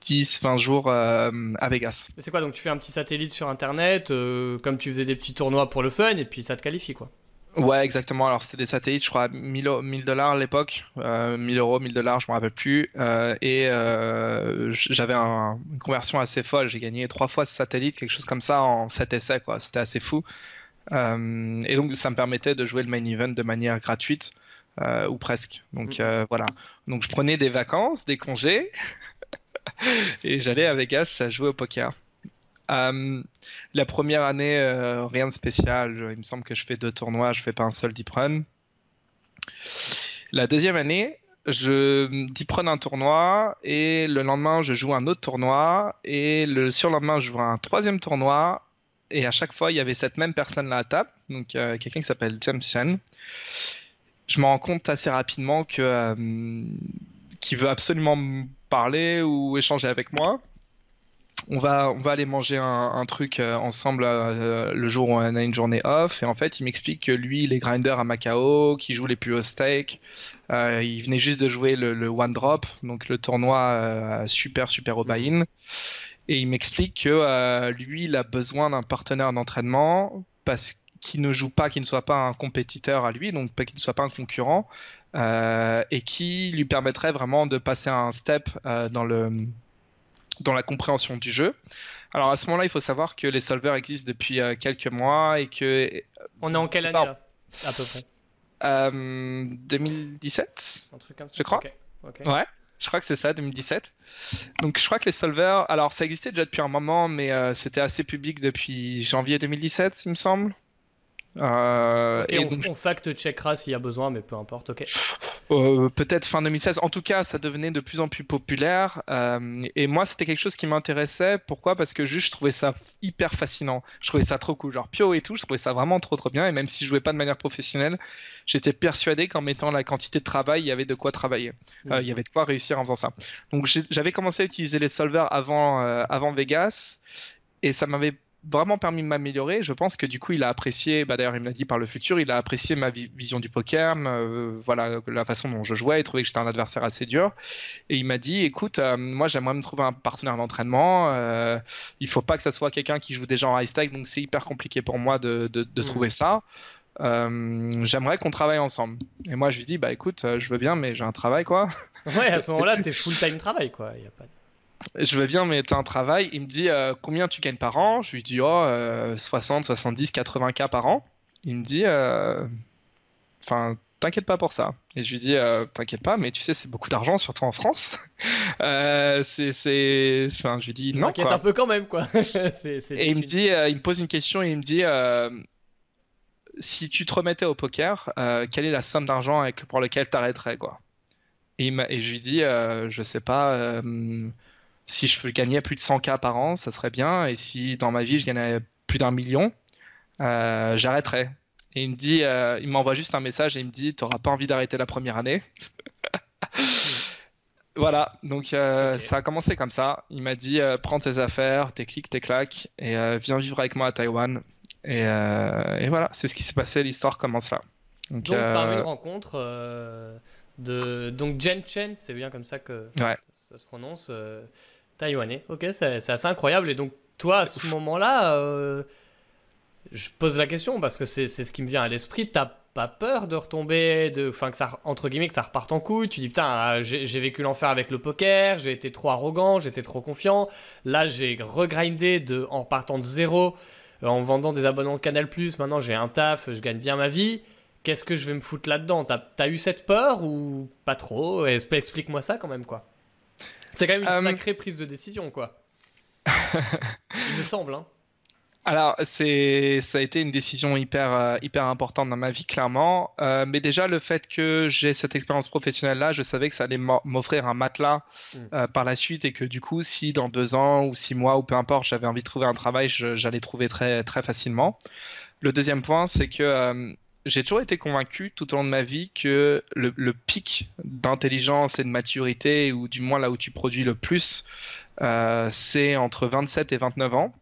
10, 20 jours à Vegas. C'est quoi Donc tu fais un petit satellite sur internet, comme tu faisais des petits tournois pour le fun, et puis ça te qualifie quoi Ouais, exactement. Alors, c'était des satellites, je crois, 1000 dollars à l'époque, euh, 1000 euros, 1000 dollars, je me rappelle plus. Euh, et euh, j'avais une conversion assez folle. J'ai gagné trois fois ce satellite, quelque chose comme ça, en 7 essais, quoi. C'était assez fou. Euh, et donc, ça me permettait de jouer le main event de manière gratuite, ou presque. Donc, mm. voilà. Donc, je prenais des vacances, des congés, et j'allais à Vegas jouer au poker. Euh, la première année, euh, rien de spécial. Il me semble que je fais deux tournois, je fais pas un seul deep run. La deuxième année, je deep run un tournoi et le lendemain, je joue un autre tournoi et le surlendemain, je joue un troisième tournoi. Et à chaque fois, il y avait cette même personne là à table, donc euh, quelqu'un qui s'appelle James Chen. Je me rends compte assez rapidement que qui veut absolument me parler ou échanger avec moi on va, on va aller manger un, truc euh, ensemble euh, le jour où on a une journée off. Et en fait, il m'explique que lui, il est grinder à Macao, qui joue les plus hauts stakes. Euh, il venait juste de jouer le, One Drop, donc le tournoi super, super au buy-in. Et il m'explique que lui, il a besoin d'un partenaire d'entraînement parce qu'il ne joue pas, qu'il ne soit pas un compétiteur à lui, donc qu'il ne soit pas un concurrent, et qui lui permettrait vraiment de passer un step dans le dans la compréhension du jeu. Alors à ce moment-là, il faut savoir que les solvers existent depuis euh, quelques mois et que. On est en quelle année là? À peu près. 2017 Un truc comme ça. Je crois. Ouais. Je crois que c'est ça, 2017. Donc je crois que les solvers, alors ça existait déjà depuis un moment, mais euh, c'était assez public depuis janvier 2017, il me semble. Euh, et on, donc, on fact-checkera s'il y a besoin, mais peu importe, ok. Euh, peut-être fin 2016. En tout cas, ça devenait de plus en plus populaire. Euh, et moi, c'était quelque chose qui m'intéressait. Pourquoi? Parce que juste, je trouvais ça hyper fascinant. Je trouvais ça trop cool. Genre Pio et tout, je trouvais ça vraiment trop trop bien. Et même si je jouais pas de manière professionnelle, j'étais persuadé qu'en mettant la quantité de travail, il y avait de quoi travailler. Il y avait de quoi réussir en faisant ça. Donc j'avais commencé à utiliser les solvers avant, avant Vegas. Et ça m'avait vraiment permis de m'améliorer. Je pense que du coup, il a apprécié, bah, d'ailleurs, il me l'a dit par le futur, il a apprécié ma vision du poker, euh, voilà, la façon dont je jouais, il trouvait que j'étais un adversaire assez dur. Et il m'a dit, écoute, euh, moi, j'aimerais me trouver un partenaire d'entraînement. Euh, il faut pas que ça soit quelqu'un qui joue déjà en high stake, donc c'est hyper compliqué pour moi de, de, de mmh. trouver ça. Euh, j'aimerais qu'on travaille ensemble. Et moi, je lui dis, bah écoute, je veux bien, mais j'ai un travail, quoi. Ouais, à ce moment-là, t'es full-time travail, quoi. Y a pas je vais bien, mais t'as un travail. Il me dit euh, combien tu gagnes par an? Je lui dis oh, 60, 70, 80 k par an. Il me dit euh, enfin, t'inquiète pas pour ça. Et je lui dis euh, t'inquiète pas, mais tu sais, c'est beaucoup d'argent, surtout en France. c'est, enfin, je lui dis non. T'inquiète un peu quand même, quoi. et il me dit, il me pose une question et il me dit si tu te remettais au poker, quelle est la somme d'argent pour laquelle t'arrêterais, quoi? Et, et, je lui dis, je sais pas, si je gagnais plus de 100K par an, ça serait bien. Et si dans ma vie, je gagnais plus d'un million, euh, j'arrêterais. Et il me dit, euh, il m'envoie juste un message et il me dit, t'auras pas envie d'arrêter la première année. voilà, donc euh, ça a commencé comme ça. Il m'a dit, prends tes affaires, tes clics, tes claques, et viens vivre avec moi à Taïwan. Et, voilà, c'est ce qui s'est passé. L'histoire commence là. Donc, par une rencontre de donc Jen Chen, c'est bien comme ça que ça, se prononce taïwanais. Ok, c'est assez incroyable. Et donc, toi, à ce moment-là, euh, je pose la question parce que c'est ce qui me vient à l'esprit. T'as pas peur de retomber, de, enfin que ça entre guillemets que ça reparte en couille? Tu dis putain, ah, j'ai vécu l'enfer avec le poker, j'ai été trop arrogant, j'étais trop confiant. Là, j'ai regrindé de en partant de zéro, euh, en vendant des abonnements de Canal+. Maintenant, j'ai un taf, je gagne bien ma vie. Qu'est-ce que je vais me foutre là-dedans? T'as as eu cette peur ou pas trop? Explique-moi ça quand même quoi. C'est quand même une euh, sacrée prise de décision, quoi. Il me semble, hein. Alors, c'est, ça a été une décision hyper, euh, hyper importante dans ma vie, clairement. Euh, mais déjà, le fait que j'ai cette expérience professionnelle-là, je savais que ça allait m'offrir un matelas mm. par la suite et que du coup, si dans deux ans ou six mois ou peu importe, j'avais envie de trouver un travail, j'allais trouver très, très facilement. Le deuxième point, c'est que j'ai toujours été convaincu tout au long de ma vie que le, pic d'intelligence et de maturité, ou du moins là où tu produis le plus, euh, c'est entre 27 et 29 ans.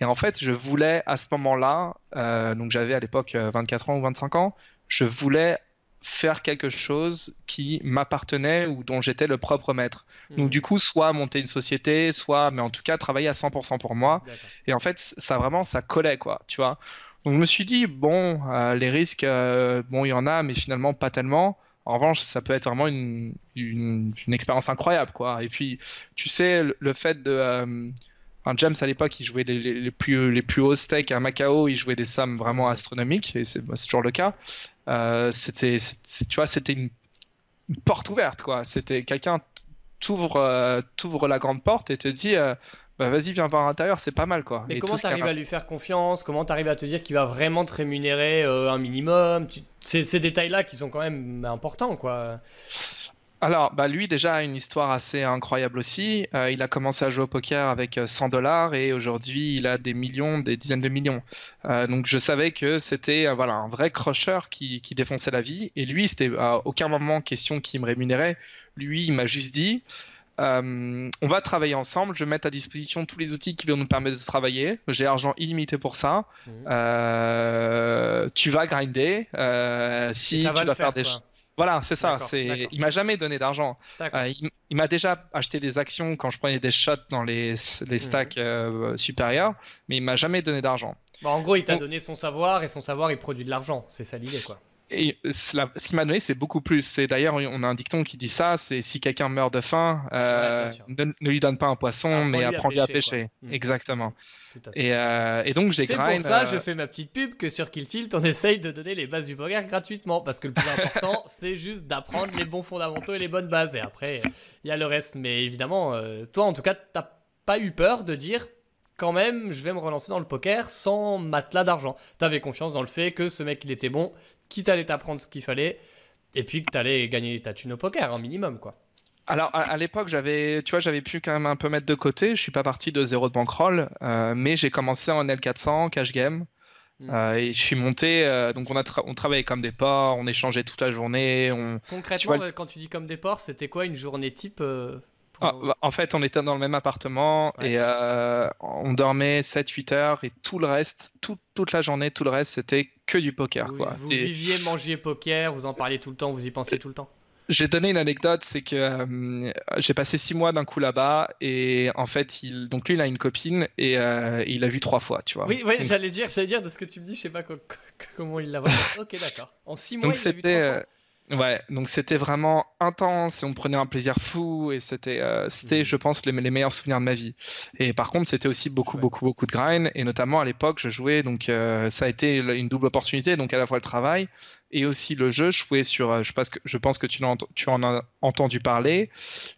Et en fait, je voulais à ce moment-là, euh, donc j'avais à l'époque 24 euh, ans ou 25 ans, je voulais faire quelque chose qui m'appartenait ou dont j'étais le propre maître. Donc mmh. du coup, soit monter une société, soit, mais en tout cas, travailler à 100% pour moi. Et en fait, ça vraiment, ça collait, quoi, tu vois. Donc je me suis dit, bon, euh, les risques, euh, bon, il y en a, mais finalement pas tellement. En revanche, ça peut être vraiment une, une, expérience incroyable, quoi. Et puis, tu sais, le, fait de... Euh, James, à l'époque, il jouait les, les, plus, les plus hauts stakes à Macao, il jouait des sommes vraiment astronomiques, et c'est toujours le cas. c'était, tu vois, c'était une, porte ouverte, quoi. C'était quelqu'un t'ouvre la grande porte et te dit bah vas-y, viens voir à l'intérieur, c'est pas mal quoi. Mais comment t'arrives à lui faire confiance? Comment t'arrives à te dire qu'il va vraiment te rémunérer euh, un minimum? Ces détails-là qui sont quand même importants quoi. Alors, bah lui déjà a une histoire assez incroyable aussi. Euh, il a commencé à jouer au poker avec 100 euh, dollars et aujourd'hui il a des millions, des dizaines de millions. donc je savais que c'était voilà un vrai crusher qui, qui, défonçait la vie. Et lui, c'était à aucun moment question qu'il me rémunérait. Lui, il m'a juste dit, euh, on va travailler ensemble. Je vais mettre à disposition tous les outils qui vont nous permettre de travailler. J'ai argent illimité pour ça. Mhm. Euh, tu vas grinder. Euh, si tu faire, des voilà, c'est ça. C'est, il m'a jamais donné d'argent. il, m'a déjà acheté des actions quand je prenais des shots dans les, les mhm. stacks supérieurs, mais il m'a jamais donné d'argent. Bah, en gros, il t'a donné son savoir et son savoir, il produit de l'argent. C'est ça l'idée, quoi et ce qui m'a donné, c'est beaucoup plus. C'est d'ailleurs, on a un dicton qui dit ça. C'est si quelqu'un meurt de faim, euh, ne, lui donne pas un poisson, mais apprends-lui à pêcher. Mm. Exactement. Euh, et, donc j'ai C'est pour ça, je fais ma petite pub que sur Kill Tilt, on essaye de donner les bases du poker gratuitement, parce que le plus important, c'est juste d'apprendre les bons fondamentaux et les bonnes bases. Et après, il y a le reste. Mais évidemment, euh, toi, en tout cas, t'as pas eu peur de dire quand même, je vais me relancer dans le poker sans matelas d'argent. Tu avais confiance dans le fait que ce mec, il était bon, qu'il allait t'apprendre ce qu'il fallait, et puis que tu allais gagner ta thune au poker, un minimum, quoi. Alors à, l'époque, j'avais, tu vois, j'avais pu quand même un peu mettre de côté. Je suis pas parti de zéro de bankroll, euh, mais j'ai commencé en L400, cash game. Hmm. Euh, et je suis monté, euh, donc on, a on travaillait comme des porcs, on échangeait toute la journée. On... Concrètement, quand tu dis comme des porcs, c'était quoi une journée type ah, bah, En fait, on était dans le même appartement et on dormait 7-8 heures et tout le reste, toute la journée, tout le reste, c'était que du poker. Vous, quoi. vous viviez, mangiez poker, vous en parliez tout le temps, vous y pensiez tout le temps j'ai donné une anecdote, c'est que euh, j'ai passé six mois d'un coup là-bas et en fait, il, donc lui, il a une copine et euh, il l'a vu trois fois, tu vois. Oui, j'allais dire, j'allais dire de ce que tu me dis, je sais pas comment il l'a vu. ok, d'accord. En six mois, donc il l'a vu trois fois. Euh, ouais, donc c'était vraiment intense et on prenait un plaisir fou et c'était, c'était, mmh. je pense, les, les, meilleurs souvenirs de ma vie. Et par contre, c'était aussi beaucoup, beaucoup, beaucoup de grind et notamment à l'époque, je jouais, donc ça a été une double opportunité, donc à la fois le travail et aussi le jeu. Je jouais sur, euh, je pense que, je pense que tu, en, tu en as entendu parler,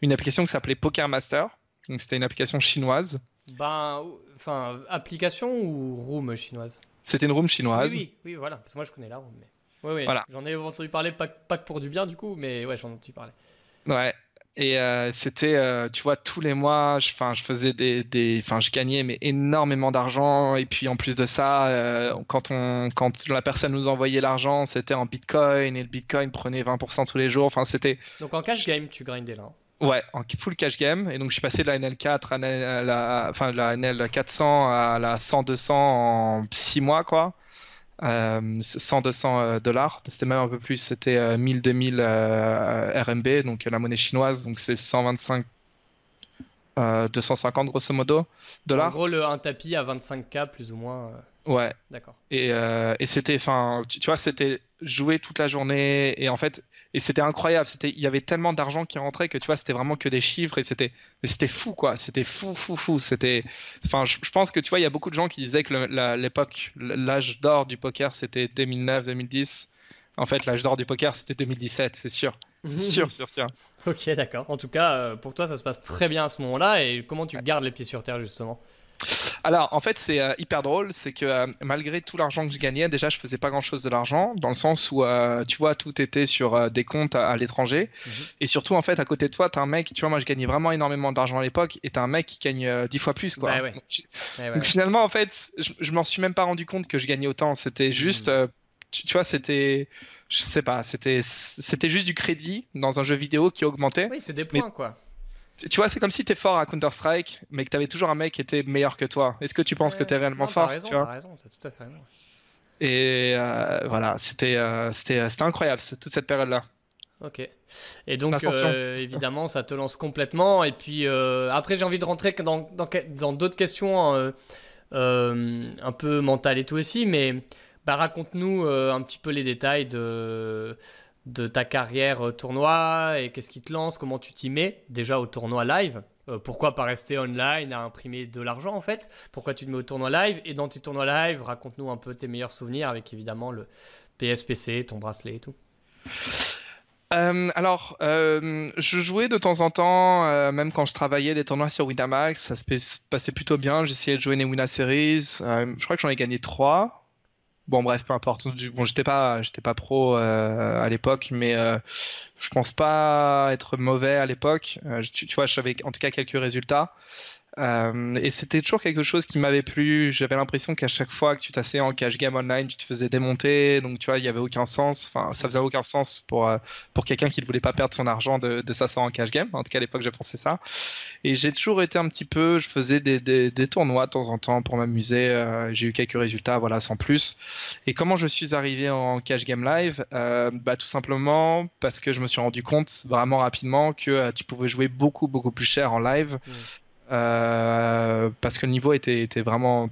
une application qui s'appelait Poker Master. Donc c'était une application chinoise. Ben, enfin, application ou room chinoise? C'était une room chinoise. Oui, oui, voilà. Parce que moi je connais la room. Mais... Oui, oui. Voilà. J'en ai entendu parler, pas, pas, que pour du bien du coup, mais ouais, j'en ai entendu parler. Ouais. Et euh, c'était, euh, tu vois, tous les mois, je, je faisais des, des, enfin, je gagnais mais énormément d'argent. Et puis en plus de ça, euh, quand on, quand la personne nous envoyait l'argent, c'était en Bitcoin et le Bitcoin prenait 20% tous les jours. Enfin, c'était. Donc en cash game, tu grindais là. Hein. Ouais, en full cash game. Et donc je suis passé de la NL4 à la, enfin, de la NL400 à la 100-200 en 6 mois, quoi. 100-200 euh, dollars, c'était même un peu plus, c'était 1000-2000 euh, RMB, donc la monnaie chinoise, donc c'est 125 250 euh, grosso modo dollars. En gros, le, un tapis à 25K plus ou moins. Ouais. D'accord. Et, et c'était, enfin, tu, tu, vois, c'était jouer toute la journée et en fait, et c'était incroyable. C'était, il y avait tellement d'argent qui rentrait que tu vois, c'était vraiment que des chiffres et c'était, c'était fou quoi. C'était fou, fou, fou. C'était, enfin, je, pense que tu vois, il y a beaucoup de gens qui disaient que l'époque, l'âge d'or du poker, c'était 2009, 2010. En fait, l'âge d'or du poker, c'était 2017, c'est sûr. sûr, sûr, sûr. Ok, d'accord. En tout cas, euh, pour toi, ça se passe très bien à ce moment-là. Et comment tu gardes les pieds sur terre justement? Alors, en fait, c'est euh, hyper drôle, c'est que euh, malgré tout l'argent que je gagnais, déjà, je faisais pas grand-chose de l'argent, dans le sens où, euh, tu vois, tout était sur des comptes à, l'étranger. Mhm. Et surtout, en fait, à côté de toi, t'as un mec, tu vois, moi, je gagnais vraiment énormément d'argent à l'époque, et t'as un mec qui gagne 10 fois plus, quoi. Donc, finalement, en fait, je, m'en suis même pas rendu compte que je gagnais autant. C'était mhm. juste, tu, vois, c'était je sais pas, c'était c'était juste du crédit dans un jeu vidéo qui augmentait. Oui, c'est des points quoi. Tu vois, c'est comme si tu es fort à Counter-Strike, mais que tu avais toujours un mec qui était meilleur que toi. Est-ce que tu penses que tu es réellement fort raison, tu as raison, as tout à fait raison. Et euh, voilà, c'était euh, euh, incroyable toute cette période-là. Ok. Et donc, évidemment, ça te lance complètement. Et puis, après, j'ai envie de rentrer dans dans d'autres questions un peu mentales et tout aussi. Mais bah, raconte-nous un petit peu les détails de de ta carrière euh, tournoi et qu'est-ce qui te lance, comment tu t'y mets déjà au tournoi live? Euh, pourquoi pas rester online à imprimer de l'argent en fait? Pourquoi tu te mets au tournoi live? Et dans tes tournois live, raconte-nous un peu tes meilleurs souvenirs avec évidemment le PSPC, ton bracelet et tout. Euh, alors, je jouais de temps en temps, même quand je travaillais des tournois sur Winamax, ça se passait plutôt bien. J'essayais de jouer les Winamax Series. je crois que j'en ai gagné trois Bon bref, peu importe. Bon, j'étais pas, j'étais pas pro euh, à l'époque, mais euh, je pense pas être mauvais à l'époque. Euh, tu, tu, vois, j'avais en tout cas quelques résultats. Euh, et c'était toujours quelque chose qui m'avait plu. J'avais l'impression qu'à chaque fois que tu t'asseyais en cash game online, tu te faisais démonter. Donc, tu vois, il y avait aucun sens. Enfin, ça faisait aucun sens pour, euh, pour quelqu'un qui ne voulait pas perdre son argent de, de s'asseoir en cash game. En tout cas, à l'époque, j'ai pensé ça. Et j'ai toujours été un petit peu, je faisais des, des, des tournois de temps en temps pour m'amuser. Euh, j'ai eu quelques résultats, voilà, sans plus. Et comment je suis arrivé en cash game live? Bah, Tout simplement parce que je me suis rendu compte vraiment rapidement que tu pouvais jouer beaucoup, beaucoup plus cher en live. Mmh. Euh, parce que le niveau était, était vraiment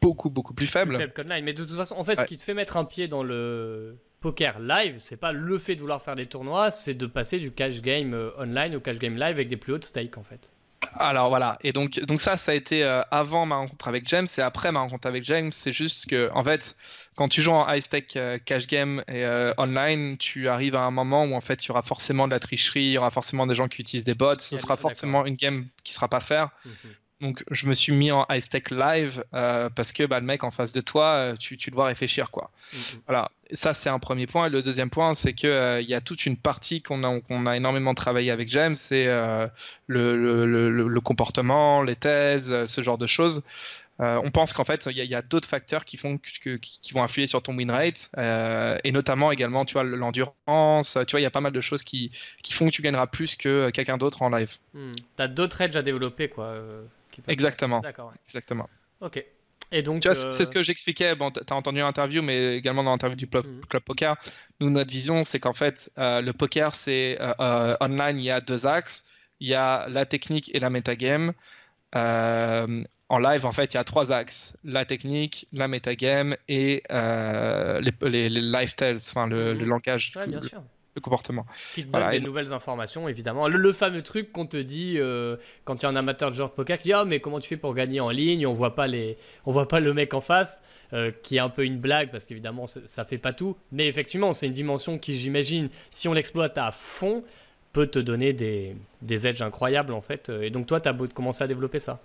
beaucoup beaucoup plus faible. Mais de toute façon, en fait, ce qui te fait mettre un pied dans le poker live, c'est pas le fait de vouloir faire des tournois, c'est de passer du cash game euh, online au cash game live avec des plus hautes stakes en fait. Alors voilà, et donc, donc ça, ça a été euh, avant ma rencontre avec James et après ma rencontre avec James. C'est juste que, en fait, quand tu joues en high stake euh, cash game et euh, online, tu arrives à un moment où en fait il y aura forcément de la tricherie, il y aura forcément des gens qui utilisent des bots, ce sera forcément une game qui sera pas fair. Mhm. Donc je me suis mis en high stake live euh, parce que bah, le mec en face de toi, euh, tu, tu dois réfléchir quoi. Voilà, ça c'est un premier point. Et le deuxième point, c'est que euh, y a toute une partie qu'on a, a énormément travaillé avec James, c'est le, le, le, le, comportement, les thèses, ce genre de choses. On pense qu'en fait, il y a, d'autres facteurs qui, font qui vont influer sur ton win rate, et notamment également, tu vois, l'endurance. Tu vois, il y a pas mal de choses qui, font que tu gagneras plus que quelqu'un d'autre en live. Hmm. Tu as d'autres edges à développer, quoi. Euh, Exactement. D'accord. Exactement. Ok. Et donc, c'est ce que j'expliquais. Bon, tu as entendu l'interview, mais également dans l'interview du club, hmm. Poker. Nous, notre vision, c'est qu'en fait, le poker, c'est online, il y a deux axes. Il y a la technique et la metagame. Euh, en live, en fait, il y a trois axes la technique, la metagame et euh, les, les, live tells, enfin le, mhm. langage. le, comportement. Qui te donne des nouvelles informations, évidemment. Le, fameux truc qu'on te dit euh, quand tu es un amateur de genre de poker qui dit Ah, mais comment tu fais pour gagner en ligne? On voit pas les, on voit pas le mec en face, euh, qui est un peu une blague parce qu'évidemment ça fait pas tout. Mais effectivement, c'est une dimension qui, j'imagine, si on l'exploite à fond, peut te donner des, des edges incroyables en fait. Et donc toi, tu as commencé à développer ça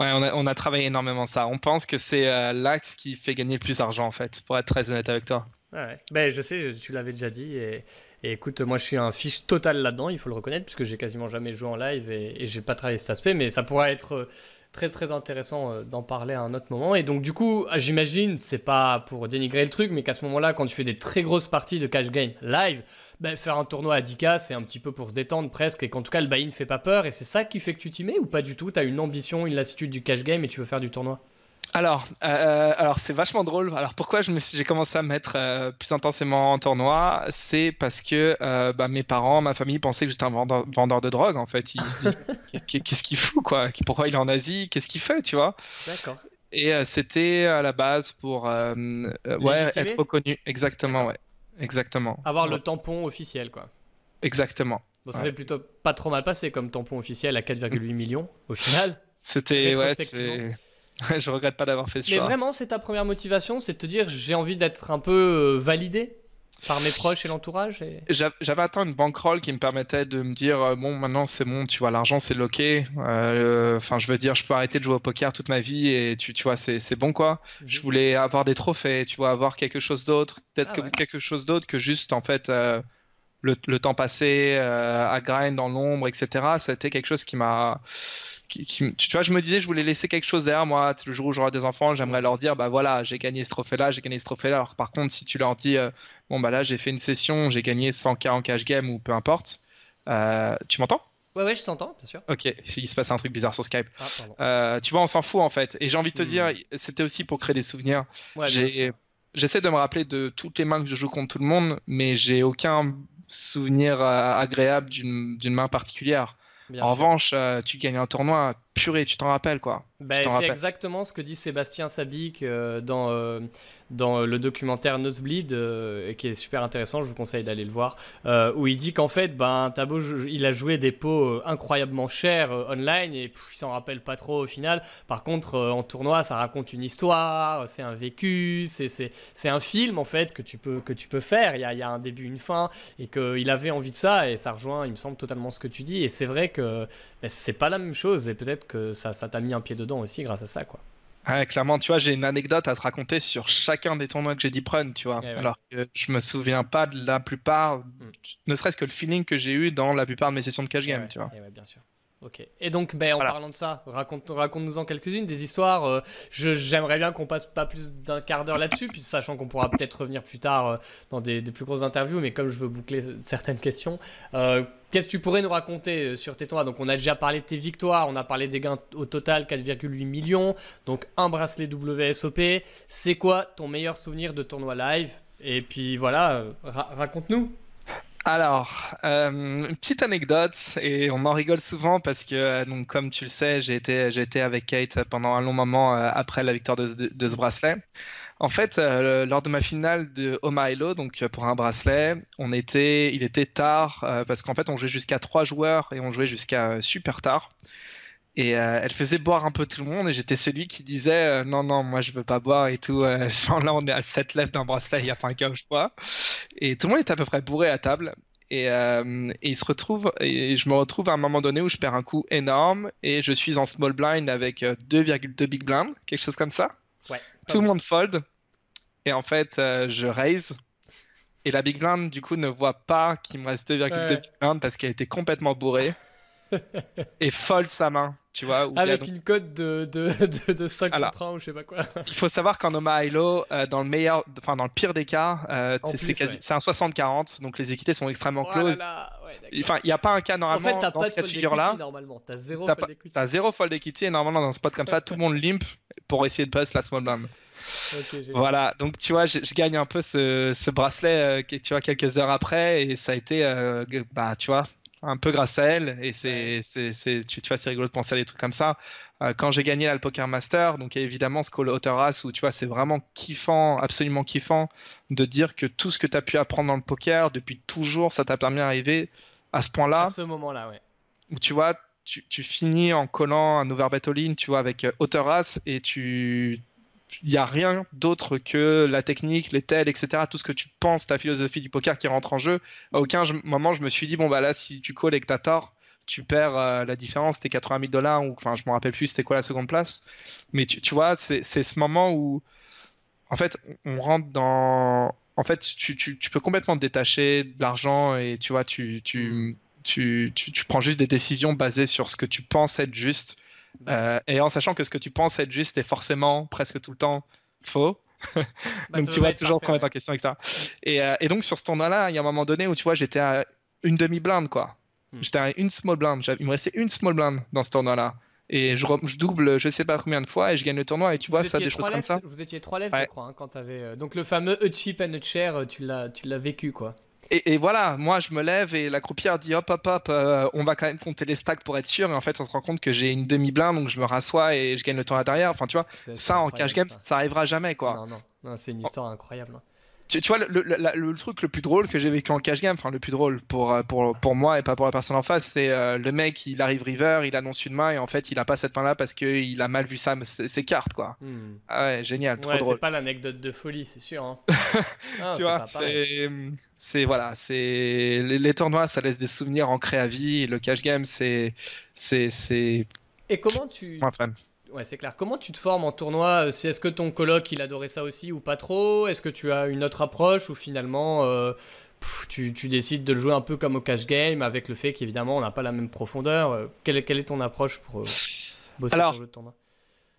on a, travaillé énormément ça. On pense que c'est euh, l'axe qui fait gagner le plus d'argent, en fait, pour être très honnête avec toi. Ouais, Ben, je sais, tu l'avais déjà dit. Et, écoute, moi, je suis un fiche total là-dedans, il faut le reconnaître, puisque j'ai quasiment jamais joué en live et, et j'ai pas travaillé cet aspect. Mais ça pourrait être euh, très très intéressant euh, d'en parler à un autre moment. Et donc, du coup, j'imagine, c'est pas pour dénigrer le truc, mais qu'à ce moment-là, quand tu fais des très grosses parties de cash game live, bah, faire un tournoi à 10K, c'est un petit peu pour se détendre presque, et qu'en tout cas le buy-in fait pas peur, et c'est ça qui fait que tu t'y mets, ou pas du tout Tu as une ambition, une lassitude du cash game, et tu veux faire du tournoi? Alors, euh, alors c'est vachement drôle. Alors pourquoi je me j'ai commencé à mettre euh, plus intensément en tournoi, c'est parce que euh, bah, mes parents, ma famille pensaient que j'étais un vendeur, vendeur, de drogue en fait. Ils se disent qu'est-ce qu'il fout quoi? Pourquoi il est en Asie? Qu'est-ce qu'il fait Tu vois? D'accord. Et c'était à la base pour ouais être reconnu. Exactement, ouais. Exactement. Avoir le tampon officiel, quoi. Exactement. Bon, ça s'est plutôt pas trop mal passé comme tampon officiel à 4,8 millions au final. C'était, ouais, c'est. je regrette pas d'avoir fait ce choix. Mais vraiment, c'est ta première motivation, c'est de te dire j'ai envie d'être un peu euh, validé par mes proches et l'entourage J'avais atteint une bankroll qui me permettait de me dire euh, bon maintenant c'est bon tu vois l'argent c'est loqué euh, enfin je veux dire je peux arrêter de jouer au poker toute ma vie et tu, tu vois c'est bon quoi mhm. je voulais avoir des trophées tu vois avoir quelque chose d'autre peut-être ah que quelque chose d'autre que juste en fait euh, le, le, temps passé à grind dans l'ombre etc c'était quelque chose qui m'a tu vois, je me disais, je voulais laisser quelque chose derrière moi. Le jour où j'aurai des enfants, j'aimerais leur dire, bah voilà, j'ai gagné ce trophée-là, j'ai gagné ce trophée-là. Alors, par contre, si tu leur dis, euh, bon, bah là, j'ai fait une session, j'ai gagné 100K en cash game ou peu importe, euh, tu m'entends? Ouais, ouais, je t'entends, bien sûr. Ok, il se passe un truc bizarre sur Skype. Ah, euh, tu vois, on s'en fout en fait. Et j'ai envie de te hmm. dire, c'était aussi pour créer des souvenirs. J'essaie de me rappeler de toutes les mains que je joue contre tout le monde, mais j'ai aucun souvenir agréable d'une main particulière en revanche, euh, tu gagnes un tournoi, purée, tu t'en rappelles quoi. Bah, c'est exactement ce que dit Sébastien Sabic euh, dans, euh, dans le documentaire Nosebleed, et qui est super intéressant, je vous conseille d'aller le voir, où il dit qu'en fait, ben, Tabo, il a joué des pots incroyablement chers online, et il s'en rappelle pas trop au final. Par contre, en tournoi, ça raconte une histoire, c'est un vécu, c'est un film en fait que tu peux, que tu peux faire, il y a, il y a un début, une fin, et qu'il avait envie de ça, et ça rejoint, il me semble, totalement ce que tu dis, et c'est vrai que ben, c'est pas la même chose, et peut-être que ça t'a mis un pied dedans aussi grâce à ça, quoi. Ouais, clairement, tu vois, j'ai une anecdote à te raconter sur chacun des tournois que j'ai dit prune, tu vois. Eh Alors que je me souviens pas de la plupart, hmm. ne serait-ce que le feeling que j'ai eu dans la plupart de mes sessions de cash game, tu vois. Eh bien sûr. Ok. Et donc, ben, en parlant de ça, raconte, raconte-nous en quelques-unes des histoires. Euh, j'aimerais bien qu'on passe pas plus d'un quart d'heure là-dessus, puis sachant qu'on pourra peut-être revenir plus tard euh, dans des, plus grosses interviews, mais comme je veux boucler certaines questions, euh, qu'est-ce que tu pourrais nous raconter sur tes tournois Donc, on a déjà parlé de tes victoires, on a parlé des gains au total, 4,8 millions, donc un bracelet WSOP. C'est quoi ton meilleur souvenir de tournoi live? Et puis voilà, raconte-nous. Alors, euh, une petite anecdote, et on en rigole souvent parce que, euh, donc, comme tu le sais, j'ai été, j'ai été avec Kate pendant un long moment euh, après la victoire de, de, ce bracelet. En fait, lors de ma finale de Omailo, donc pour un bracelet, on était, il était tard parce qu'en fait, on jouait jusqu'à trois joueurs et on jouait jusqu'à super tard. Et euh, elle faisait boire un peu tout le monde et j'étais celui qui disait euh, non non moi je veux pas boire et tout. Euh, genre là on est à 7 lèvres d'un bracelet, il y a pas un cas où je bois. Et tout le monde était à peu près bourré à table. Et, et, il se retrouve, et je me retrouve à un moment donné où je perds un coup énorme et je suis en small blind avec 2,2 big blind, quelque chose comme ça. Ouais. Tout le monde fold. Et en fait, je raise. Et la big blind, du coup, ne voit pas qu'il me reste 2,2 big blind parce qu'elle était complètement bourrée. et fold sa main, tu vois. Avec une cote de, de, de, 5 contre 1 ou je sais pas quoi. il faut savoir qu'en Oma Hilo, euh, dans le meilleur, enfin dans le pire des cas, euh, c'est un 60-40, donc les équités sont extrêmement oh close. enfin, il n'y a pas un cas normalement en fait, dans pas ce cas de figure-là. T'as zéro fold equity. T'as zéro fold equity et normalement dans un spot comme ça, tout le monde limp pour essayer de pass la small blind voilà, donc tu vois, je, gagne un peu ce, bracelet, euh, tu vois, quelques heures après, et ça a été, euh, bah, tu vois, un peu grâce à elle, et c'est, c'est, tu, vois, c'est rigolo de penser à des trucs comme ça. Euh, quand j'ai gagné la Poker Master, donc évidemment ce Call Race où tu vois, c'est vraiment kiffant, absolument kiffant, de dire que tout ce que tu as pu apprendre dans le poker depuis toujours, ça t'a permis d'arriver à ce point-là. À ce moment-là, ouais. Où tu vois, tu, tu, finis en collant un overbet all-in, tu vois, avec Race, et tu il n'y a rien d'autre que la technique, les tels, etc. Tout ce que tu penses, ta philosophie du poker qui rentre en jeu. À aucun moment, je me suis dit, bon, bah là, si tu calls et que tu tort, tu perds euh, la différence, t'es 80 000 dollars, ou enfin, je me rappelle plus c'était quoi la seconde place. Mais tu, vois, c'est ce moment où, en fait, on rentre dans. En fait, tu, peux complètement te détacher de l'argent et tu vois, tu, tu, tu, prends juste des décisions basées sur ce que tu penses être juste euh, et en sachant que ce que tu penses être juste est forcément presque tout le temps faux. Bah, donc tu vas toujours se remettre en question, etc. Et, euh, et donc sur ce tournoi-là, il y a un moment donné où tu vois, j'étais à une demi-blinde, quoi. Hmm. J'étais à une small blind. Il me restait une small blind dans ce tournoi-là. Et je, je, double, je sais pas combien de fois, et je gagne le tournoi. Et tu vois, ça, des choses comme ça. Vous étiez trois lèvres, je crois, hein, quand t'avais. Euh, donc le fameux a cheap and a chair, tu l'as vécu, quoi. Et, voilà, moi je me lève et la croupière dit hop hop hop, euh, on va quand même compter les stacks pour être sûr. Et en fait, on se rend compte que j'ai une demi-blinde, donc je me rassois et je gagne le temps à derrière. Enfin, tu vois, ça en cash game, ça. arrivera jamais quoi. Non, non, non c'est une histoire incroyable. Hein. Tu, vois, le, truc le plus drôle que j'ai vécu en cash game, enfin le plus drôle pour, euh, pour, pour moi et pas pour la personne en face, c'est euh, le mec, il arrive river, il annonce une main et en fait il a pas cette main là parce qu'il a mal vu ça, ses, cartes quoi. Hmm. Ah ouais, génial, trop ouais, drôle. C'est pas l'anecdote de folie, c'est sûr. Hein. tu vois, c'est voilà, c'est les, tournois, ça laisse des souvenirs ancrés à vie. Le cash game, c'est c'est Et comment tu Ouais, c'est clair. Comment tu te formes en tournoi euh, Est-ce que ton coloc, il adorait ça aussi ou pas trop? Est-ce que tu as une autre approche ou finalement euh, tu, décides de le jouer un peu comme au cash game avec le fait qu'évidemment on n'a pas la même profondeur? Euh, quelle, est ton approche pour bosser Alors, ton jeu de tournoi?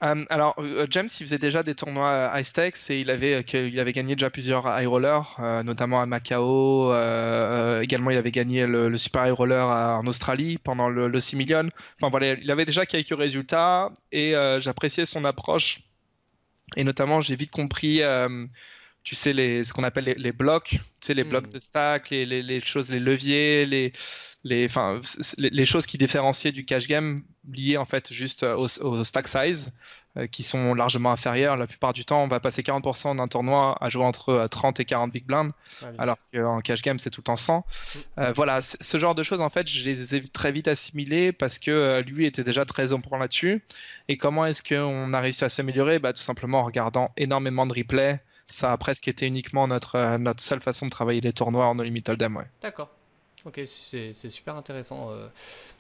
Euh, alors, euh, James, il faisait déjà des tournois high stakes et il avait, il avait gagné déjà plusieurs high rollers, euh, notamment à Macao. également, il avait gagné le, super high roller en Australie pendant le, le 6 millions. Enfin voilà, il avait déjà quelques résultats et j'appréciais son approche. Et notamment, j'ai vite compris tu sais, les, ce qu'on appelle les, blocs, tu sais, les blocs hmm. de stack, les, les, choses, les leviers, les, les, enfin, les, choses qui différenciaient du cash game liées en fait juste au, stack size, euh, qui sont largement inférieures. La plupart du temps, on va passer 40% d'un tournoi à jouer entre 30 et 40 big blinds, alors qu'en cash game, c'est tout le temps 100. Hmm. Euh, voilà, ce genre de choses, en fait, je les ai très vite assimilées parce que euh, lui était déjà très au point là-dessus. Et comment est-ce qu'on a réussi à s'améliorer? Bah, Tout simplement en regardant énormément de replays ça a presque été uniquement notre, euh, notre seule façon de travailler les tournois en No Limit Hold'em. Ouais. D'accord. Ok, c'est super intéressant euh,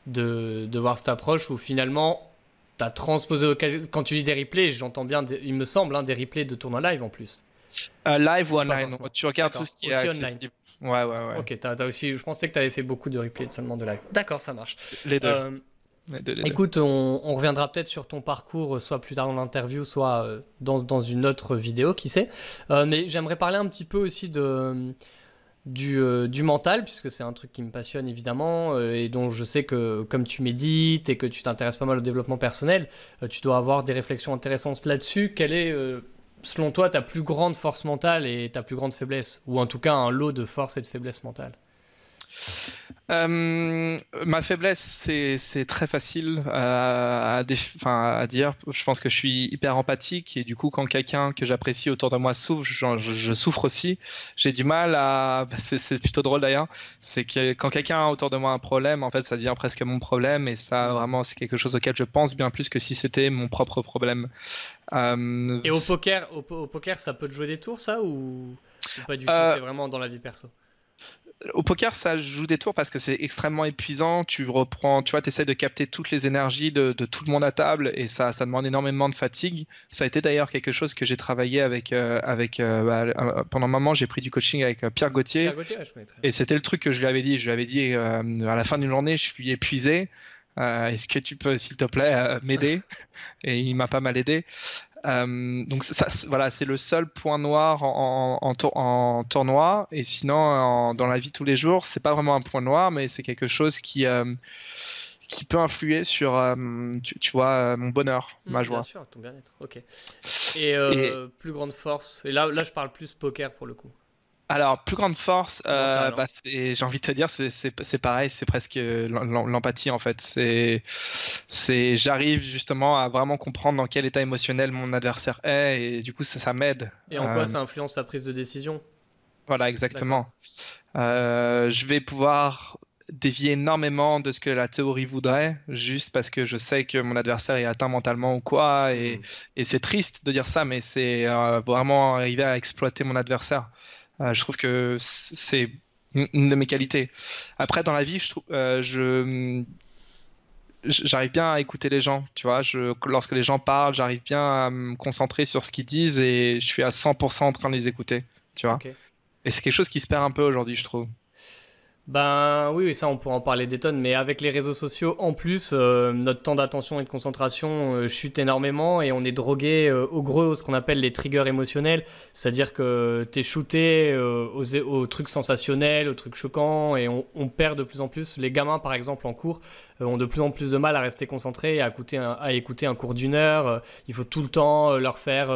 de, de, voir cette approche où finalement tu as transposé quand tu dis des replays, j'entends bien, il me semble, hein, des replays de tournois live en plus. Euh, live ou online, tu regardes tout ce qui est accessible. Ouais, ouais, ouais. Ok, as, aussi, je pensais que tu avais fait beaucoup de replays seulement de live. D'accord, ça marche. Les deux. Écoute, on, reviendra peut-être sur ton parcours, soit plus tard dans l'interview, soit euh, dans, une autre vidéo, qui sait. Euh, mais j'aimerais parler un petit peu aussi euh, du mental, puisque c'est un truc qui me passionne évidemment, et dont je sais que comme tu médites et que tu t'intéresses pas mal au développement personnel, tu dois avoir des réflexions intéressantes là-dessus. Quelle est, selon toi, ta plus grande force mentale et ta plus grande faiblesse? Ou en tout cas un lot de force et de faiblesse mentale? Euh, ma faiblesse, c'est très facile à, à, dire. Je pense que je suis hyper empathique et du coup, quand quelqu'un que j'apprécie autour de moi souffre, je, souffre aussi. J'ai du mal à. Bah, c'est plutôt drôle d'ailleurs. C'est que quand quelqu'un a autour de moi un problème, en fait, ça devient presque mon problème et ça, vraiment, c'est quelque chose auquel je pense bien plus que si c'était mon propre problème. Euh, et au poker, au, poker, ça peut te jouer des tours, ça ou, pas du tout? Euh, C'est vraiment dans la vie perso? Au poker, ça joue des tours parce que c'est extrêmement épuisant. Tu reprends, tu vois, tu essaies de capter toutes les énergies de, tout le monde à table et ça, ça demande énormément de fatigue. Ça a été d'ailleurs quelque chose que j'ai travaillé avec, euh, avec euh, bah, pendant un moment, j'ai pris du coaching avec Pierre Gauthier. et c'était le truc que je lui avais dit. Je lui avais dit à la fin d'une journée, je suis épuisé. Est-ce que tu peux, s'il te plaît, m'aider? Et il m'a pas mal aidé. Euh, donc ça, voilà, c'est le seul point noir en, en, tournoi. Et sinon, dans la vie tous les jours, c'est pas vraiment un point noir, mais c'est quelque chose qui euh, qui peut influer sur, euh, tu, vois, mon bonheur, ma mmh, joie. Bien sûr, ton bien-être. Ok. Et, et, plus grande force. Et là, là, je parle plus poker pour le coup. Alors, plus grande force, euh, bah, j'ai envie de te dire, c'est pareil, c'est presque l'empathie en fait. C'est, j'arrive justement à vraiment comprendre dans quel état émotionnel mon adversaire est et du coup ça, ça m'aide. Et en quoi euh, ça influence sa prise de décision? Voilà, exactement. Euh, je vais pouvoir dévier énormément de ce que la théorie voudrait, juste parce que je sais que mon adversaire est atteint mentalement ou quoi, et, mmh. et c'est triste de dire ça, mais c'est vraiment arriver à exploiter mon adversaire. Euh, je trouve que c'est une de mes qualités. Après, dans la vie, je trouve, euh, je j'arrive bien à écouter les gens, tu vois. Je, lorsque les gens parlent, j'arrive bien à me concentrer sur ce qu'ils disent et je suis à 100% en train de les écouter, tu vois. Et c'est quelque chose qui se perd un peu aujourd'hui, je trouve. Ben oui, ça on pourra en parler des tonnes, mais avec les réseaux sociaux en plus, euh, notre temps d'attention et de concentration euh, chute énormément et on est drogué euh, au gros ce qu'on appelle les triggers émotionnels, c'est-à-dire que tu es shooté aux, trucs sensationnels, aux trucs choquants et on, perd de plus en plus. Les gamins par exemple en cours ont de plus en plus de mal à rester concentrés et à écouter un, cours d'une heure. il faut tout le temps leur faire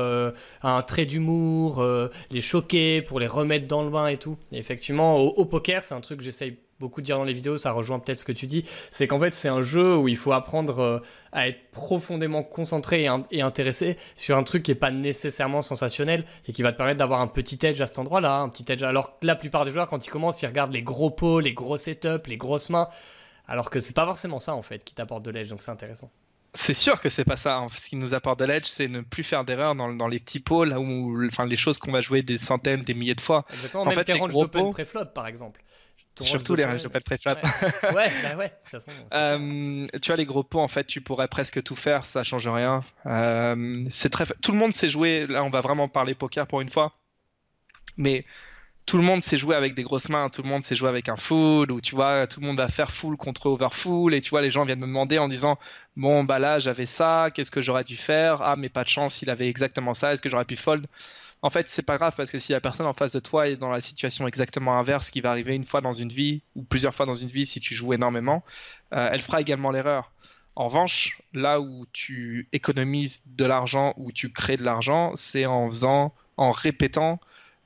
un trait d'humour, les choquer pour les remettre dans le bain et tout. Et effectivement, au, poker, c'est un truc que j'essaye beaucoup de dire dans les vidéos, ça rejoint peut-être ce que tu dis, c'est qu'en fait c'est un jeu où il faut apprendre euh, à être profondément concentré et, intéressé sur un truc qui n'est pas nécessairement sensationnel et qui va te permettre d'avoir un petit edge à cet endroit-là, un petit edge. Alors que la plupart des joueurs quand ils commencent, ils regardent les gros pots, les gros setups, les grosses mains, alors que c'est pas forcément ça en fait qui t'apporte de l'edge, donc c'est intéressant. C'est sûr que c'est pas ça. Ce qui nous apporte de l'edge, c'est ne plus faire d'erreurs dans, les petits pots, là où, enfin, les choses qu'on va jouer des centaines, des milliers de fois. Exactement, en même fait, tes ranges d'open pré-flop, par exemple. Surtout les d'open pré-flop. Ouais, bah ouais, ça sent, euh, Tu vois, les gros pots, en fait, tu pourrais presque tout faire, ça change rien. Euh, c'est très. Tout le monde sait jouer. Là, on va vraiment parler poker pour une fois. Mais tout le monde sait jouer avec des grosses mains, tout le monde sait jouer avec un full, ou tu vois, tout le monde va faire full contre over full, et tu vois, les gens viennent me demander en disant, bon, bah là, j'avais ça, qu'est-ce que j'aurais dû faire? Ah, mais pas de chance, il avait exactement ça, est-ce que j'aurais pu fold? En fait, c'est pas grave, parce que si la personne en face de toi est dans la situation exactement inverse, qui va arriver une fois dans une vie, ou plusieurs fois dans une vie si tu joues énormément, euh, elle fera également l'erreur. En revanche, là où tu économises de l'argent, ou tu crées de l'argent, c'est en faisant, en répétant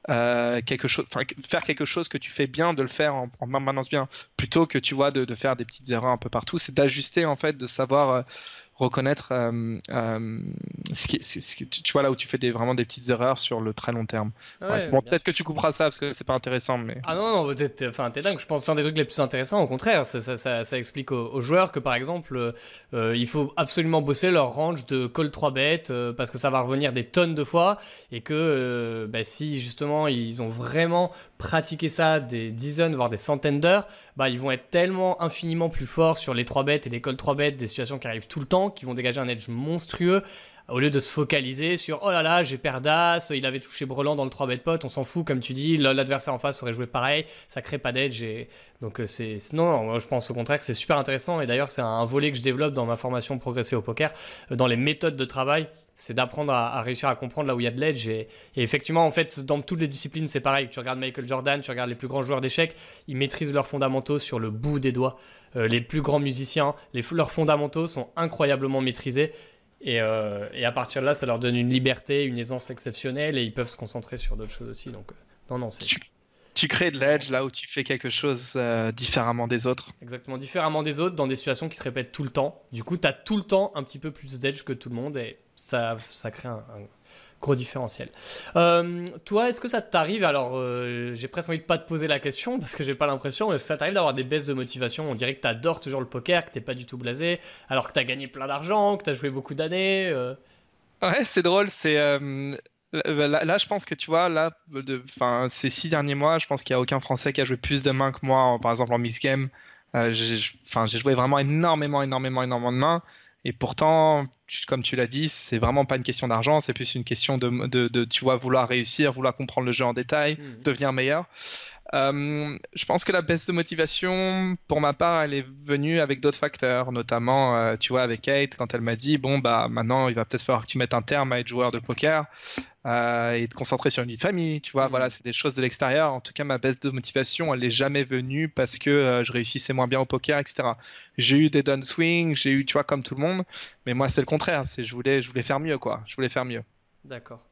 euh, quelque chose, faire quelque chose que tu fais bien, de le faire en, en permanence bien, plutôt que tu vois de, de, faire des petites erreurs un peu partout. C'est d'ajuster en fait, de savoir euh, reconnaître euh, euh, ce qui, ce tu vois là où tu fais des, vraiment des petites erreurs sur le très long terme. bon, peut-être que tu couperas ça parce que c'est pas intéressant, mais. Ah non, non, t'es, enfin, t'es dingue. Je pense que c'est un des trucs les plus intéressants. Au contraire, ça, ça, ça, ça explique aux, joueurs que par exemple, euh, il faut absolument bosser leur range de call 3 bêtes parce que ça va revenir des tonnes de fois et que bah, si justement ils ont vraiment pratiqué ça des dizaines voire des centaines d'heures, bah, ils vont être tellement infiniment plus forts sur les 3 bêtes et les call 3 bêtes, des situations qui arrivent tout le temps qui vont dégager un edge monstrueux au lieu de se focaliser sur oh là là, j'ai perdas, il avait touché Brelan dans le 3 bet pot, on s'en fout, comme tu dis, l'adversaire en face aurait joué pareil, ça crée pas d'edge. Et... Donc, euh, c'est. Non, je pense au contraire que c'est super intéressant. Et d'ailleurs, c'est un volet que je développe dans ma formation Progresser au poker, euh, dans les méthodes de travail c'est d'apprendre à, réussir à comprendre là où il y a de l'edge. Et, effectivement, en fait, dans toutes les disciplines, c'est pareil. Tu regardes Michael Jordan, tu regardes les plus grands joueurs d'échecs, ils maîtrisent leurs fondamentaux sur le bout des doigts. Euh, les plus grands musiciens, les, leurs fondamentaux sont incroyablement maîtrisés. Euh, et, à partir de là, ça leur donne une liberté, une aisance exceptionnelle et ils peuvent se concentrer sur d'autres choses aussi. Donc, euh, non, non, c'est. Crées de l'edge là où tu fais quelque chose différemment des autres. Exactement, différemment des autres dans des situations qui se répètent tout le temps. Du coup, tu as tout le temps un petit peu plus d'edge que tout le monde et ça, ça crée un, gros différentiel. Euh, toi, est-ce que ça t'arrive Alors, euh, j'ai presque envie de pas te poser la question parce que j'ai pas l'impression, mais ça t'arrive d'avoir des baisses de motivation On dirait que t'adores toujours le poker, que t'es pas du tout blasé, alors que t'as gagné plein d'argent, que t'as joué beaucoup d'années. Euh. Ouais, c'est drôle. C'est Là, je pense que tu vois, là, de, ces six derniers mois, je pense qu'il n'y a aucun Français qui a joué plus de mains que moi, par exemple en Miss Game. Euh, j'ai joué vraiment énormément, énormément, énormément de mains. Et pourtant, comme tu l'as dit, c'est vraiment pas une question d'argent, c'est plus une question de, de, tu vois, vouloir réussir, vouloir comprendre le jeu en détail, mmh. devenir meilleur. Euh, je pense que la baisse de motivation, pour ma part, elle est venue avec d'autres facteurs, notamment, euh, tu vois, avec Kate, quand elle m'a dit, bon, bah, maintenant, il va peut-être falloir que tu mettes un terme à être joueur de poker euh, et te concentrer sur une vie de famille, tu vois, voilà, mm. c'est des choses de l'extérieur. En tout cas, ma baisse de motivation, elle n'est jamais venue parce que je réussissais moins bien au poker, etc. J'ai eu des downswings, j'ai eu, tu vois, comme tout le monde, mais moi, c'est le contraire, c'est je voulais, je voulais faire mieux, quoi, je voulais faire mieux. D'accord.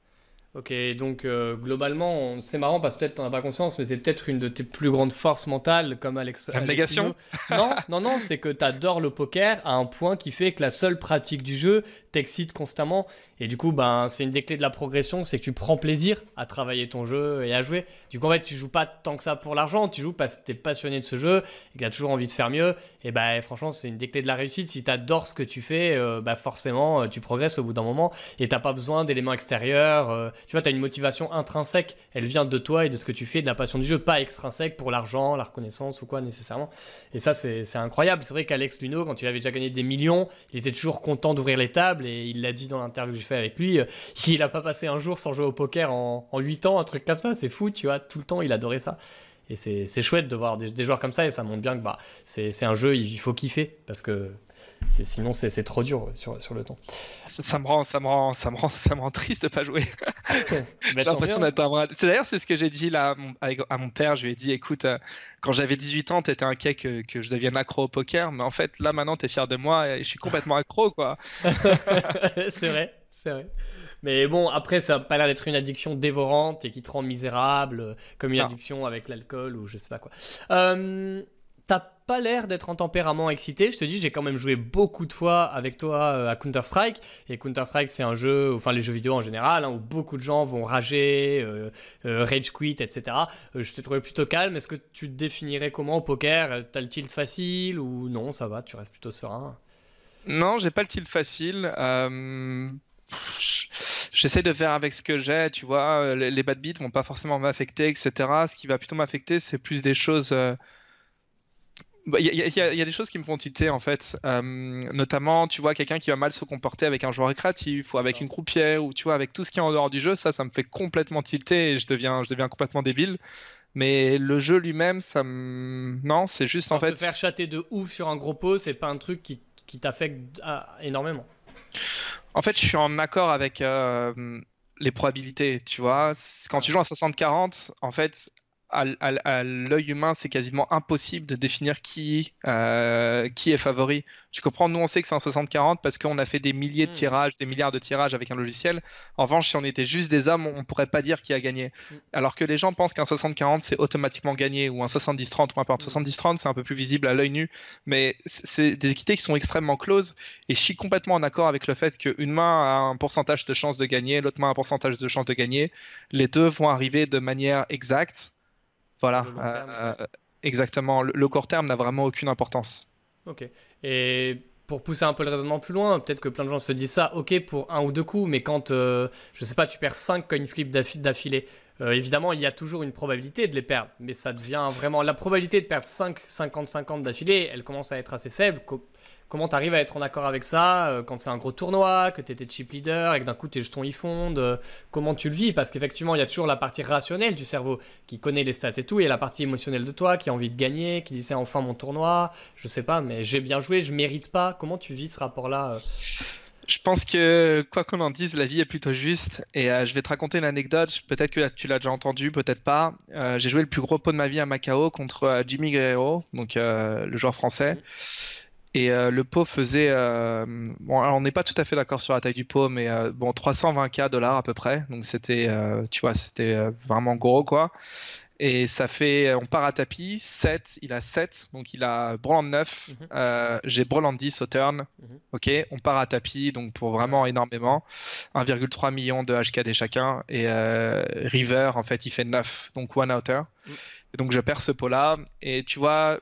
Ok, donc euh, globalement, c'est marrant parce que peut-être t'en as pas conscience, mais c'est peut-être une de tes plus grandes forces mentales, comme Alex. La négation Non, non, non, c'est que t'adores le poker à un point qui fait que la seule pratique du jeu t'excite constamment. Et du coup, ben, c'est une des clés de la progression, c'est que tu prends plaisir à travailler ton jeu et à jouer. Du coup, en fait, tu joues pas tant que ça pour l'argent, tu joues parce que t'es passionné de ce jeu et que t'as toujours envie de faire mieux. Et ben, franchement, c'est une des clés de la réussite. Si t'adores ce que tu fais, euh, bah, forcément, euh, tu progresses au bout d'un moment et t'as pas besoin d'éléments extérieurs. Euh, tu vois, t'as une motivation intrinsèque, elle vient de toi et de ce que tu fais, de la passion du jeu, pas extrinsèque pour l'argent, la reconnaissance ou quoi nécessairement. Et ça, c'est incroyable. C'est vrai qu'Alex Luno, quand il avait déjà gagné des millions, il était toujours content d'ouvrir les tables et il l'a dit dans l'interview que j'ai fait avec lui, euh, il a pas passé un jour sans jouer au poker en, en 8 ans, un truc comme ça, c'est fou, tu vois, tout le temps il adorait ça. Et c'est chouette de voir des, joueurs comme ça et ça montre bien que bah, c'est un jeu, il faut kiffer parce que sinon c'est trop dur sur, sur le temps. Ça, me rend, ça, me rend, ça, me rend, ça me rend triste de pas jouer. j'ai l'impression d'être un C'est d'ailleurs c'est ce que j'ai dit là à mon, père. Je lui ai dit écoute, euh, quand j'avais 18 ans, t'étais inquiet que, que je devienne accro au poker, mais en fait là maintenant t'es fier de moi et je suis complètement accro quoi. c'est vrai, c'est vrai. Mais bon, après, ça n'a pas l'air d'être une addiction dévorante et qui te rend misérable, euh, comme une addiction avec l'alcool ou je sais pas quoi. Euh, T'as pas l'air d'être en tempérament excité. Je te dis, j'ai quand même joué beaucoup de fois avec toi euh, à Counter-Strike. Et Counter-Strike, c'est un jeu, enfin les jeux vidéo en général, hein, où beaucoup de gens vont rager, euh, rage quit, etc. je t'ai trouvé plutôt calme. Est-ce que tu te définirais comment au poker? T'as le tilt facile ou non Ça va, tu restes plutôt serein? Non, j'ai pas le tilt facile. J'essaie de faire avec ce que j'ai, tu vois. Les, bad beats vont pas forcément m'affecter, etc. Ce qui va plutôt m'affecter, c'est plus des choses. Euh, bah, il y, a des choses qui me font tilter en fait, euh, notamment tu vois quelqu'un qui va mal se comporter avec un joueur récréatif ou avec une croupière ou tu vois avec tout ce qui est en dehors du jeu, ça ça me fait complètement tilter et je deviens je deviens complètement débile. Mais le jeu lui-même, ça me non, c'est juste en fait. Te faire chater de ouf sur un gros pot, c'est pas un truc qui, qui t'affecte ah, énormément. En fait, je suis en accord avec euh, les probabilités, tu vois. Quand tu joues en 60-40, en fait, à, l'œil humain, c'est quasiment impossible de définir qui, euh, qui est favori. Tu comprends, nous on sait que c'est en 60-40 parce qu'on a fait des milliers de hmm. tirages, des milliards de tirages avec un logiciel. En revanche, si on était juste des hommes, on pourrait pas dire qui a gagné. Hmm. Alors que les gens pensent qu'un 60-40 c'est automatiquement gagné ou un 70-30 ou un 70-30 c'est un peu plus visible à l'œil nu. Mais c'est des équités qui sont extrêmement closes et je suis complètement en accord avec le fait qu'une main a un pourcentage de chance de gagner, l'autre main a un pourcentage de chance de gagner. Les deux vont arriver de manière exacte voilà, euh, euh, exactement. Le, court terme n'a vraiment aucune importance. Ok. Et pour pousser un peu le raisonnement plus loin, peut-être que plein de gens se disent ça, ok pour un ou deux coups, mais quand, euh, je sais pas, tu perds 5 coin flip d'affilée, évidemment, il y a toujours une probabilité de les perdre, mais ça devient vraiment. La probabilité de perdre 5, 50-50 d'affilée, elle commence à être assez faible. Comment tu arrives à être en accord avec ça euh, quand c'est un gros tournoi, que tu étais chip leader et que d'un coup tes jetons y fondent euh, Comment tu le vis? Parce qu'effectivement, il y a toujours la partie rationnelle du cerveau qui connaît les stats et tout, et la partie émotionnelle de toi qui a envie de gagner, qui dit c'est enfin mon tournoi, je sais pas, mais j'ai bien joué, je mérite pas. Comment tu vis ce rapport-là euh? je pense que quoi qu'on en dise, la vie est plutôt juste. Et je vais te raconter une anecdote. Peut-être que tu l'as déjà entendu, peut-être pas. j'ai joué le plus gros pot de ma vie à Macao contre Jimmy Guerrero, donc le joueur français. Et euh, le pot faisait, euh, bon, alors on n'est pas tout à fait d'accord sur la taille du pot, mais euh, bon, 320k dollars à peu près. Donc c'était, tu vois, c'était vraiment gros quoi. Et ça fait, on part à tapis, 7, il a 7, donc il a Broland 9, mhm. j'ai Broland 10 au turn. Mhm. Ok, on part à tapis, donc pour vraiment énormément. 1,3 million de HKD chacun. Et River, en fait, il fait 9, donc one outer. Et donc je perds ce pot là. Et tu vois,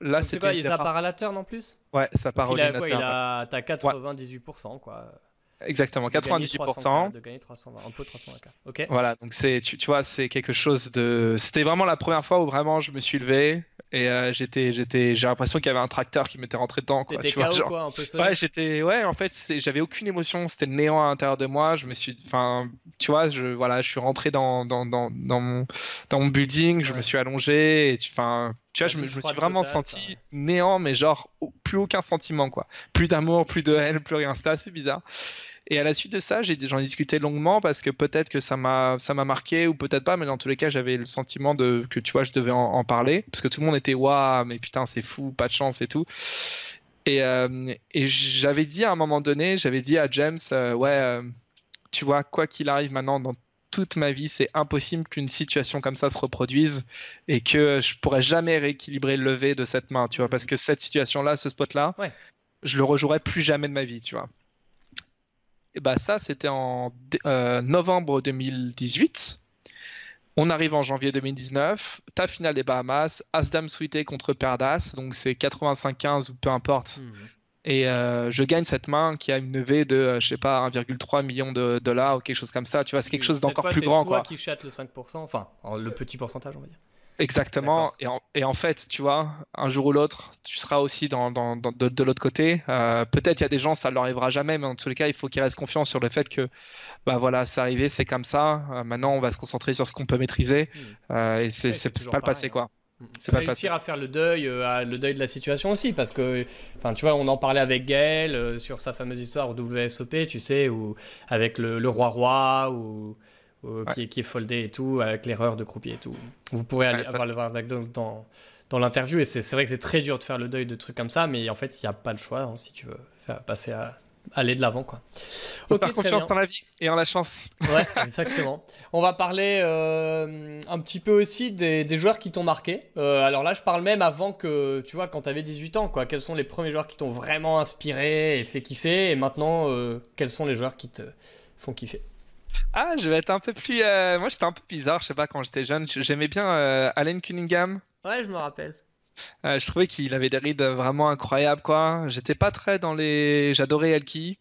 Là, c'est il ça part à la turn en plus? Ouais, ça part au il a, quoi, il a, T'as 98%, quoi. Exactement, 98%. De gagner 320, un peu 320 Ok. Voilà, donc c'est, tu, tu vois, c'est quelque chose de. C'était vraiment la première fois où vraiment je me suis levé et euh, j'étais, j'étais, j'ai l'impression qu'il y avait un tracteur qui m'était rentré dedans. Quoi, tu vois, quoi, un peu Ouais, j'étais, ouais, en fait, j'avais aucune émotion, c'était le néant à l'intérieur de moi. Je me suis, enfin, tu vois, je, voilà, je suis rentré dans, dans, dans, dans mon, dans mon building, je me suis allongé et tu, enfin, tu vois, je, me, je me, suis vraiment senti néant, mais genre plus aucun sentiment, quoi. Plus d'amour, plus de haine, plus rien. C'était assez bizarre. Et à la suite de ça, j'en ai, discuté longuement parce que peut-être que ça m'a, ça m'a marqué ou peut-être pas, mais dans tous les cas, j'avais le sentiment de que tu vois, je devais en, parler parce que tout le monde était waouh, mais putain, c'est fou, pas de chance et tout. Et, euh, et j'avais dit à un moment donné, j'avais dit à James, euh, ouais, euh, tu vois, quoi qu'il arrive maintenant dans toute ma vie, c'est impossible qu'une situation comme ça se reproduise et que je pourrais jamais rééquilibrer le lever de cette main, tu vois, parce que cette situation-là, ce spot-là, je le rejouerai plus jamais de ma vie, tu vois. Et bah ça, c'était en euh, novembre 2018. On arrive en janvier 2019. Ta finale des Bahamas, Asdam Sweeté contre Perdas, donc c'est 85-15 ou peu importe. Mhm. Et euh, je gagne cette main qui a une levée de, euh, je sais pas, 1,3 million de dollars ou quelque chose comme ça. Tu vois, c'est quelque chose d'encore plus grand. C'est toi qui chatte le 5%, enfin, le petit pourcentage, on va dire. Exactement. Et en, et en, fait, tu vois, un jour ou l'autre, tu seras aussi dans, dans, de, l'autre côté. Euh, peut-être il y a des gens, ça ne leur arrivera jamais, mais en tous les cas, il faut qu'ils restent confiance sur le fait que, bah voilà, c'est arrivé, c'est comme ça. Euh, maintenant, on va se concentrer sur ce qu'on peut maîtriser. Euh, et c'est pas le passé, quoi. Hein. Hmm. C'est réussir à faire le deuil, le deuil de la situation aussi, parce que, enfin, tu vois, on en parlait avec Gaël sur sa fameuse histoire au WSOP, tu sais, ou avec le, le roi roi ou qui, est, qui, est foldé et tout, avec l'erreur de croupier et tout. Vous pourrez aller avoir le voir dans, dans l'interview, et c'est vrai que c'est très dur de faire le deuil de trucs comme ça, mais en fait, il n'y a pas le choix hein, si tu veux faire passer à aller de l'avant quoi. Ok, confiance en la vie et en la chance. Ouais, exactement. On va parler euh, un petit peu aussi des, des joueurs qui t'ont marqué. Euh, alors là, je parle même avant que, tu vois, quand tu avais 18 ans, quoi. Quels sont les premiers joueurs qui t'ont vraiment inspiré et fait kiffer? Et maintenant, euh, quels sont les joueurs qui te font kiffer? Ah, je vais être un peu plus. Euh, moi, j'étais un peu bizarre, je sais pas, quand j'étais jeune. J'aimais bien euh, Allen Cunningham. Ouais, je me rappelle. Euh, je trouvais qu'il avait des rides vraiment incroyables, quoi. J'étais pas très dans les. J'adorais Elki.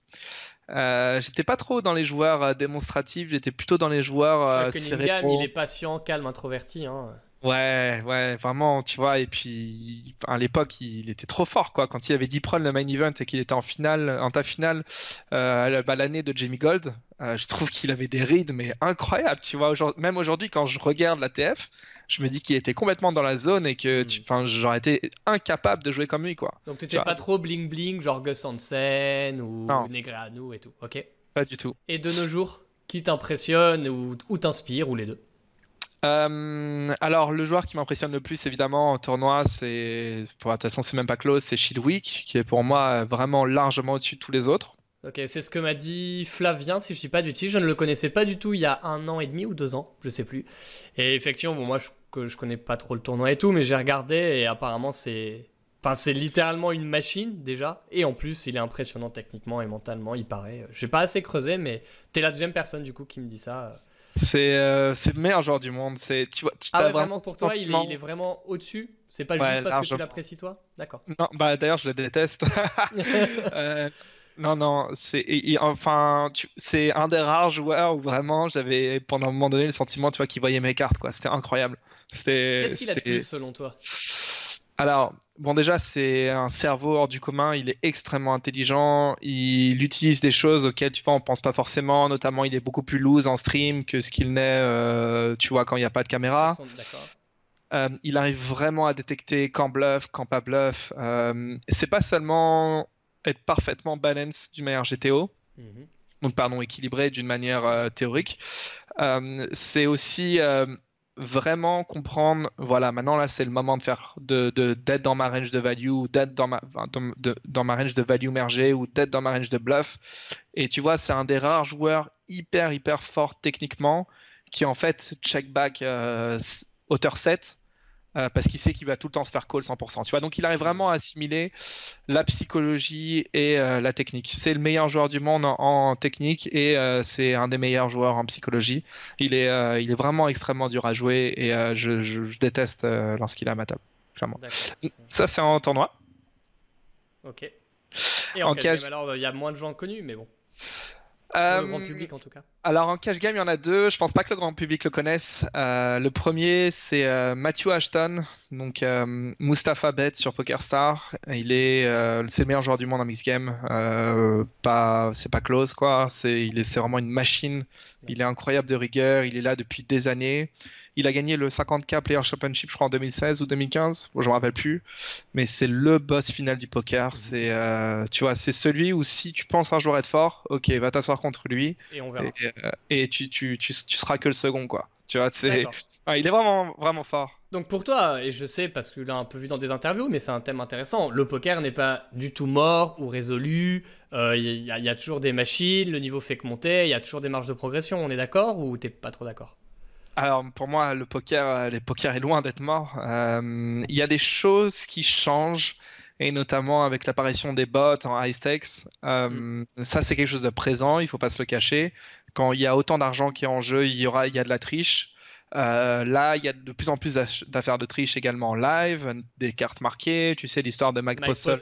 j'étais pas trop dans les joueurs démonstratifs, j'étais plutôt dans les joueurs. Cunningham, il est patient, calme, introverti. Hein. Ouais, ouais, vraiment, tu vois. Et puis, à l'époque, il était trop fort, quoi. Quand il avait 10 le main event et qu'il était en finale, en ta finale, euh, bah, l'année de Jamie Gold, euh, je trouve qu'il avait des rides, mais incroyables, tu vois. Même aujourd'hui, quand je regarde la TF, je me dis qu'il était complètement dans la zone et que, enfin, j'aurais été incapable de jouer comme lui, quoi. Donc, t'étais pas trop bling bling, genre Gus Hansen ou Negreanu et tout, ok Pas du tout. Et de nos jours, qui t'impressionne ou, ou t'inspire ou les deux? Euh, alors, le joueur qui m'impressionne le plus, évidemment, en tournoi, c'est. Pour toute façon, c'est même pas close, c'est Shidwick, qui est pour moi vraiment largement au-dessus de tous les autres. Ok, c'est ce que m'a dit Flavien, si je ne pas du tout. Je ne le connaissais pas du tout il y a un an et demi ou deux ans, je sais plus. Et effectivement, bon, moi, je, que je connais pas trop le tournoi et tout, mais j'ai regardé et apparemment, c'est. Enfin, c'est littéralement une machine déjà. Et en plus, il est impressionnant techniquement et mentalement, il paraît. J'ai pas assez creusé, mais tu es la deuxième personne du coup qui me dit ça. C'est euh, le meilleur joueur du monde. C'est tu vois. Tu ah vraiment pour toi, il est, il est, vraiment au-dessus? C'est pas juste parce que tu l'apprécies toi? D'accord. Non, bah d'ailleurs je le déteste. euh, non, non, c'est enfin, c'est un des rares joueurs où vraiment j'avais pendant un moment donné le sentiment, tu vois, qu'il voyait mes cartes, quoi. C'était incroyable. Qu'est-ce qu'il a de plus selon toi? Alors, bon, déjà, c'est un cerveau hors du commun. Il est extrêmement intelligent. Il utilise des choses auxquelles, tu vois, on pense pas forcément. Notamment, il est beaucoup plus loose en stream que ce qu'il n'est, euh, tu vois, quand il n'y a pas de caméra. Euh, il arrive vraiment à détecter quand bluff, quand pas bluff. Euh, c'est pas seulement être parfaitement balance d'une manière GTO, mhm. donc pardon, équilibré d'une manière euh, théorique. c'est aussi vraiment comprendre, voilà, maintenant là c'est le moment de faire, de, d'être dans ma range de value, d'être dans ma, dans, ma range de value mergée ou d'être dans ma range de bluff. Et tu vois, c'est un des rares joueurs hyper hyper fort techniquement qui en fait check back euh, hauteur 7 euh, parce qu'il sait qu'il va tout le temps se faire call 100%. Tu vois, donc il arrive vraiment à assimiler la psychologie et euh, la technique. C'est le meilleur joueur du monde en, technique et euh, c'est un des meilleurs joueurs en psychologie. Il est, il est vraiment extrêmement dur à jouer et je, déteste lorsqu'il est à ma table. Clairement. Ça, c'est en tournoi. Ok. Et en, en alors, il y a moins de gens connus, mais bon. Pour le grand public en tout cas. Alors en cash game, il y en a deux. Je pense pas que le grand public le connaisse. le premier, c'est Matthew Ashton, donc Mustapha Bet sur PokerStar. Il est, c'est le meilleur joueur du monde en mix game. pas, c'est pas close quoi. C'est, il est, c'est vraiment une machine. Il est incroyable de rigueur. Il est là depuis des années. Il a gagné le 50K Player Championship, je crois, en 2016 ou 2015. Bon, je me rappelle plus. Mais c'est le boss final du poker. Mhm. C'est, euh, tu vois, c'est celui où si tu penses un jour être fort, ok, va t'asseoir contre lui. Et on verra. Et, euh, tu, tu, tu, tu, seras que le second, quoi. Tu vois, c'est. il est vraiment, vraiment fort. Donc pour toi, et je sais parce que l'a un peu vu dans des interviews, mais c'est un thème intéressant, le poker n'est pas du tout mort ou résolu, il euh, y, y, a toujours des machines, le niveau fait que monter, il y a toujours des marges de progression, on est d'accord ou t'es pas trop d'accord? Alors pour moi, le poker, euh, le poker est loin d'être mort. Euh, il y a des choses qui changent et notamment avec l'apparition des bots en high stakes. Euh, mm. Ça, c'est quelque chose de présent, il faut pas se le cacher. Quand il y a autant d'argent qui est en jeu, il y aura, il y a de la triche. Là, il y a de plus en plus d'affaires de triche également en live, des cartes marquées. Tu sais l'histoire de Mike, Postle.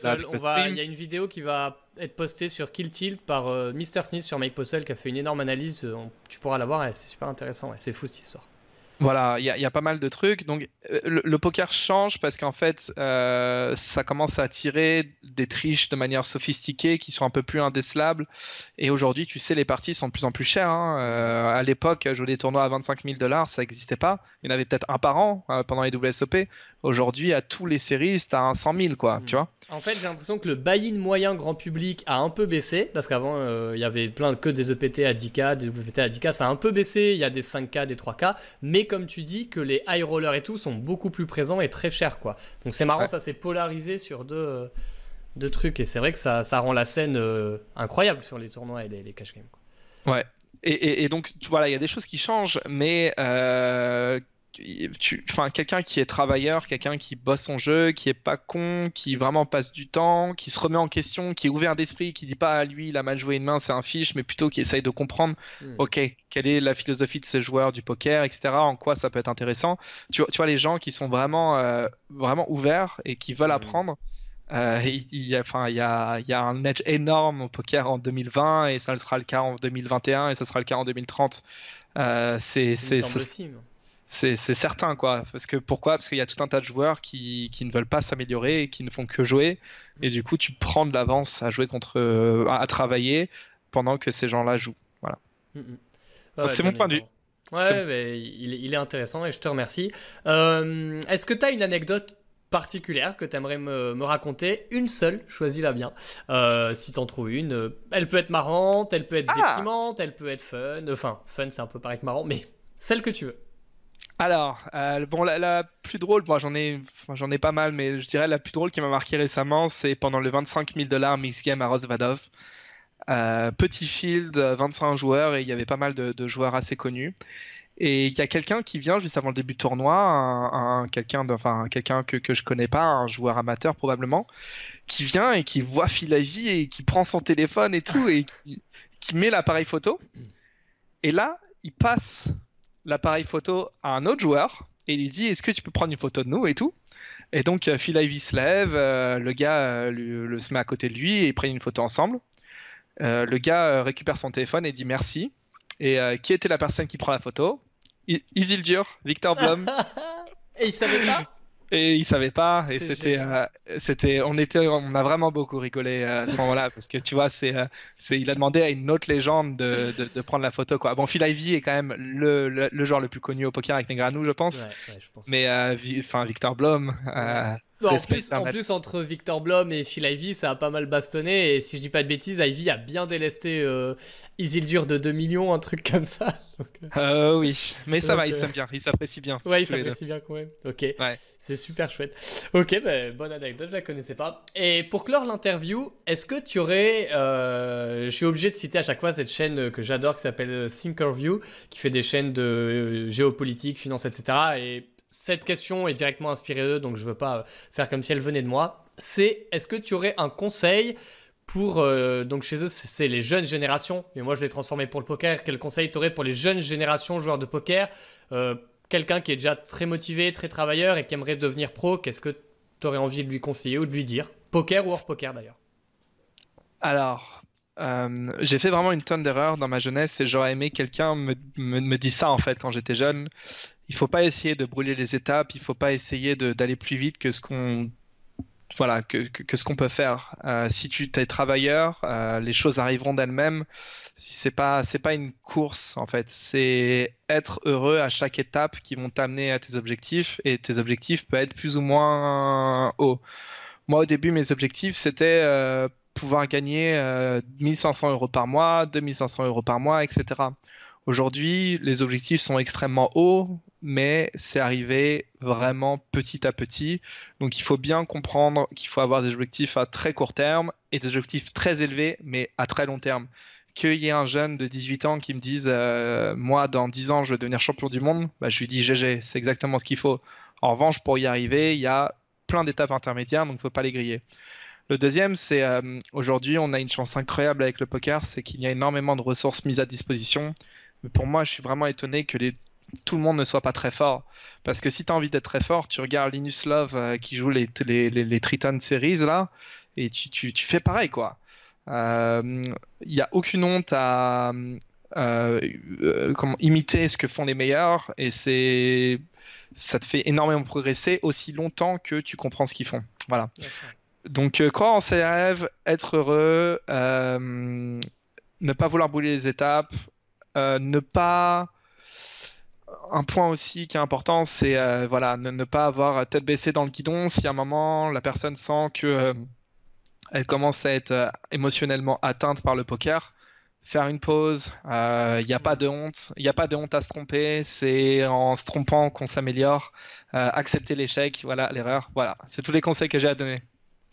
Il y a une vidéo qui va être postée sur Kill Tilt par Mr. Smith sur Mike Postle qui a fait une énorme analyse. tu pourras la voir, c'est super intéressant. c'est fou cette histoire. Voilà, il y, a pas mal de trucs. Donc, euh, le, poker change parce qu'en fait, euh, ça commence à attirer des triches de manière sophistiquée qui sont un peu plus indécelables. Et aujourd'hui, tu sais, les parties sont de plus en plus chères. Hein. Euh, à l'époque, jouer des tournois à 25 000 dollars, ça n'existait pas. Il y en avait peut-être un par an pendant les WSOP. Aujourd'hui, à tous les séries, c'est à 100 000, quoi. Tu vois En fait, j'ai l'impression que le buy-in moyen grand public a un peu baissé parce qu'avant, il y avait plein de que des EPT à 10K, des WPT à 10K. Ça a un peu baissé. Il y a des 5K, des 3K. Mais comme tu dis, que les high rollers et tout sont beaucoup plus présents et très chers, quoi. Donc c'est marrant, ça s'est polarisé sur deux, deux trucs. Et c'est vrai que ça, ça, rend la scène euh, incroyable sur les tournois et les, cash games. Ouais. Et, et, donc, voilà, il y a des choses qui changent, mais euh, enfin, quelqu'un qui est travailleur, quelqu'un qui bosse son jeu, qui est pas con, qui vraiment passe du temps, qui se remet en question, qui est ouvert d'esprit, qui dit pas à lui il a mal joué une main, c'est un fiche, mais plutôt qui essaye de comprendre, hmm. ok, quelle est la philosophie de ce joueur du poker, etc. En quoi ça peut être intéressant. Tu, tu vois les gens qui sont vraiment, euh, vraiment ouverts et qui veulent hmm. apprendre. Euh, il, y a, enfin, il, y a, il y a un edge énorme au poker en 2020 et ça sera le cas en 2021 et ça sera le cas en 2030. Euh, c'est, c'est, certain, quoi. Parce que pourquoi? Parce qu'il y a tout un tas de joueurs qui, qui ne veulent pas s'améliorer et qui ne font que jouer. Et du coup, tu prends de l'avance à jouer contre, euh, à, travailler pendant que ces gens-là jouent. Voilà. Mm, mm. c'est mon point de vue. Ouais, mais il, il, est intéressant et je te remercie. Euh, est-ce que tu as une anecdote particulière que tu aimerais me, me, raconter? Une seule, choisis-la bien. Euh, si t'en trouves une, elle peut être marrante, elle peut être ah déprimante, elle peut être fun. Enfin, fun, c'est un peu pareil que marrant, mais celle que tu veux. Alors, euh, bon, la, plus drôle, moi j'en ai, j'en ai pas mal, mais je dirais la plus drôle qui m'a marqué récemment, c'est pendant le 25 000 dollars Mix Game à Rosvadov. Euh, petit field, 25 joueurs, et il y avait pas mal de, joueurs assez connus. Et il y a quelqu'un qui vient juste avant le début du tournoi, un, quelqu'un, enfin quelqu'un que, que je connais pas, un joueur amateur probablement, qui vient et qui voit Philagie et qui prend son téléphone et tout et qui met l'appareil photo. Et là, il passe l'appareil photo à un autre joueur et lui dit est-ce que tu peux prendre une photo de nous et tout? Et donc euh, Phil Ivy se lève euh, le gars euh, le, se met à côté de lui et ils prennent une photo ensemble. Le gars récupère son téléphone et dit merci. Et qui était la personne qui prend la photo? Isildur Victor Blum et il savait pas? Et il savait pas et c'était euh, c'était on était on a vraiment beaucoup rigolé euh, à ce moment-là parce que tu vois c'est euh, c'est il a demandé à une autre légende de, de, prendre la photo quoi. Bon Phil Ivy est quand même le, le, joueur le plus connu au poker avec Negranu je pense, je pense. mais enfin Victor En, plus, en plus, entre Victor Blom et Phil Ivy, ça a pas mal bastonné. Et si je dis pas de bêtises, Ivy a bien délesté euh, Isildur de 2 millions, un truc comme ça. Euh, oui, mais ça va, il s'aime bien, il s'apprécie bien. Ouais, il s'apprécie bien quand même. Ok, ouais. c'est super chouette. Ok, bah, bonne anecdote, je la connaissais pas. Et pour clore l'interview, est-ce que tu aurais. Euh, je suis obligé de citer à chaque fois cette chaîne que j'adore qui s'appelle Thinkerview, qui fait des chaînes de géopolitique, finance, etc. Et cette question est directement inspirée d'eux, donc je veux pas faire comme si elle venait de moi. C'est est-ce que tu aurais un conseil pour euh, donc chez eux c'est les jeunes générations, mais moi je l'ai transformé pour le poker. Quel conseil tu aurais pour les jeunes générations joueurs de poker? Euh, Quelqu'un qui est déjà très motivé, très travailleur et qui aimerait devenir pro, qu'est-ce que tu aurais envie de lui conseiller ou de lui dire? Poker ou hors poker d'ailleurs? Alors, euh, j'ai fait vraiment une tonne d'erreurs dans ma jeunesse et j'aurais aimé quelqu'un me, me, me ça en fait quand j'étais jeune. Il faut pas essayer de brûler les étapes, il faut pas essayer d'aller plus vite que ce qu'on voilà que, ce qu'on peut faire. Euh, si tu es travailleur, euh, les choses arriveront d'elles-mêmes. C'est pas pas une course en fait, c'est être heureux à chaque étape qui vont t'amener à tes objectifs et tes objectifs peuvent être plus ou moins hauts. Moi au début mes objectifs c'était euh, pouvoir gagner euh, 1500 euros par mois, 2500 euros par mois, etc. Aujourd'hui, les objectifs sont extrêmement hauts, mais c'est arrivé vraiment petit à petit. Donc il faut bien comprendre qu'il faut avoir des objectifs à très court terme et des objectifs très élevés, mais à très long terme. Qu'il y ait un jeune de 18 ans qui me dise euh, Moi, dans 10 ans, je vais devenir champion du monde, bah, je lui dis GG, c'est exactement ce qu'il faut. En revanche, pour y arriver, il y a plein d'étapes intermédiaires, donc il ne faut pas les griller. Le deuxième, c'est euh, aujourd'hui, on a une chance incroyable avec le poker, c'est qu'il y a énormément de ressources mises à disposition. Mais pour moi, je suis vraiment étonné que les... tout le monde ne soit pas très fort. Parce que si tu as envie d'être très fort, tu regardes Linus Love euh, qui joue les, les, les, les, Triton Series là, et tu, tu, tu fais pareil quoi. Il euh, n'y a aucune honte à euh, comment, imiter ce que font les meilleurs, et c'est ça te fait énormément progresser aussi longtemps que tu comprends ce qu'ils font. Voilà. Donc, euh, croire en ses rêves, être heureux, euh, ne pas vouloir brûler les étapes, ne pas. Un point aussi qui est important, c'est euh, voilà, ne, pas avoir tête baissée dans le guidon. Si à un moment la personne sent que elle commence à être émotionnellement atteinte par le poker, faire une pause. Il euh, n'y a pas de honte. Il n'y a pas de honte à se tromper. C'est en se trompant qu'on s'améliore. Euh, accepter l'échec, voilà, l'erreur. Voilà, c'est tous les conseils que j'ai à donner.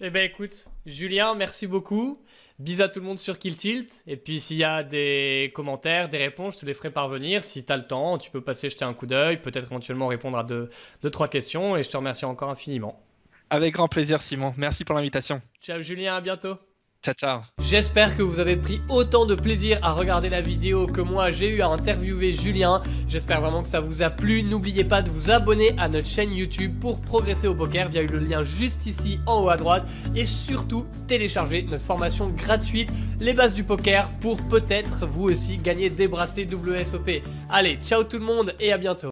Eh ben écoute, Julien, merci beaucoup. Bis à tout le monde sur Kill Tilt. Et puis s'il y a des commentaires, des réponses, je te les ferai parvenir. Si tu as le temps, tu peux passer jeter un coup d'œil, peut-être éventuellement répondre à deux, deux, trois questions. Et je te remercie encore infiniment. Avec grand plaisir, Simon. Merci pour l'invitation. Ciao Julien, à bientôt. J'espère que vous avez pris autant de plaisir à regarder la vidéo que moi j'ai eu à interviewer Julien. J'espère vraiment que ça vous a plu. N'oubliez pas de vous abonner à notre chaîne YouTube pour progresser au poker via le lien juste ici en haut à droite. Et surtout, télécharger notre formation gratuite, les bases du poker, pour peut-être vous aussi gagner des bracelets WSOP. Allez, ciao tout le monde et à bientôt.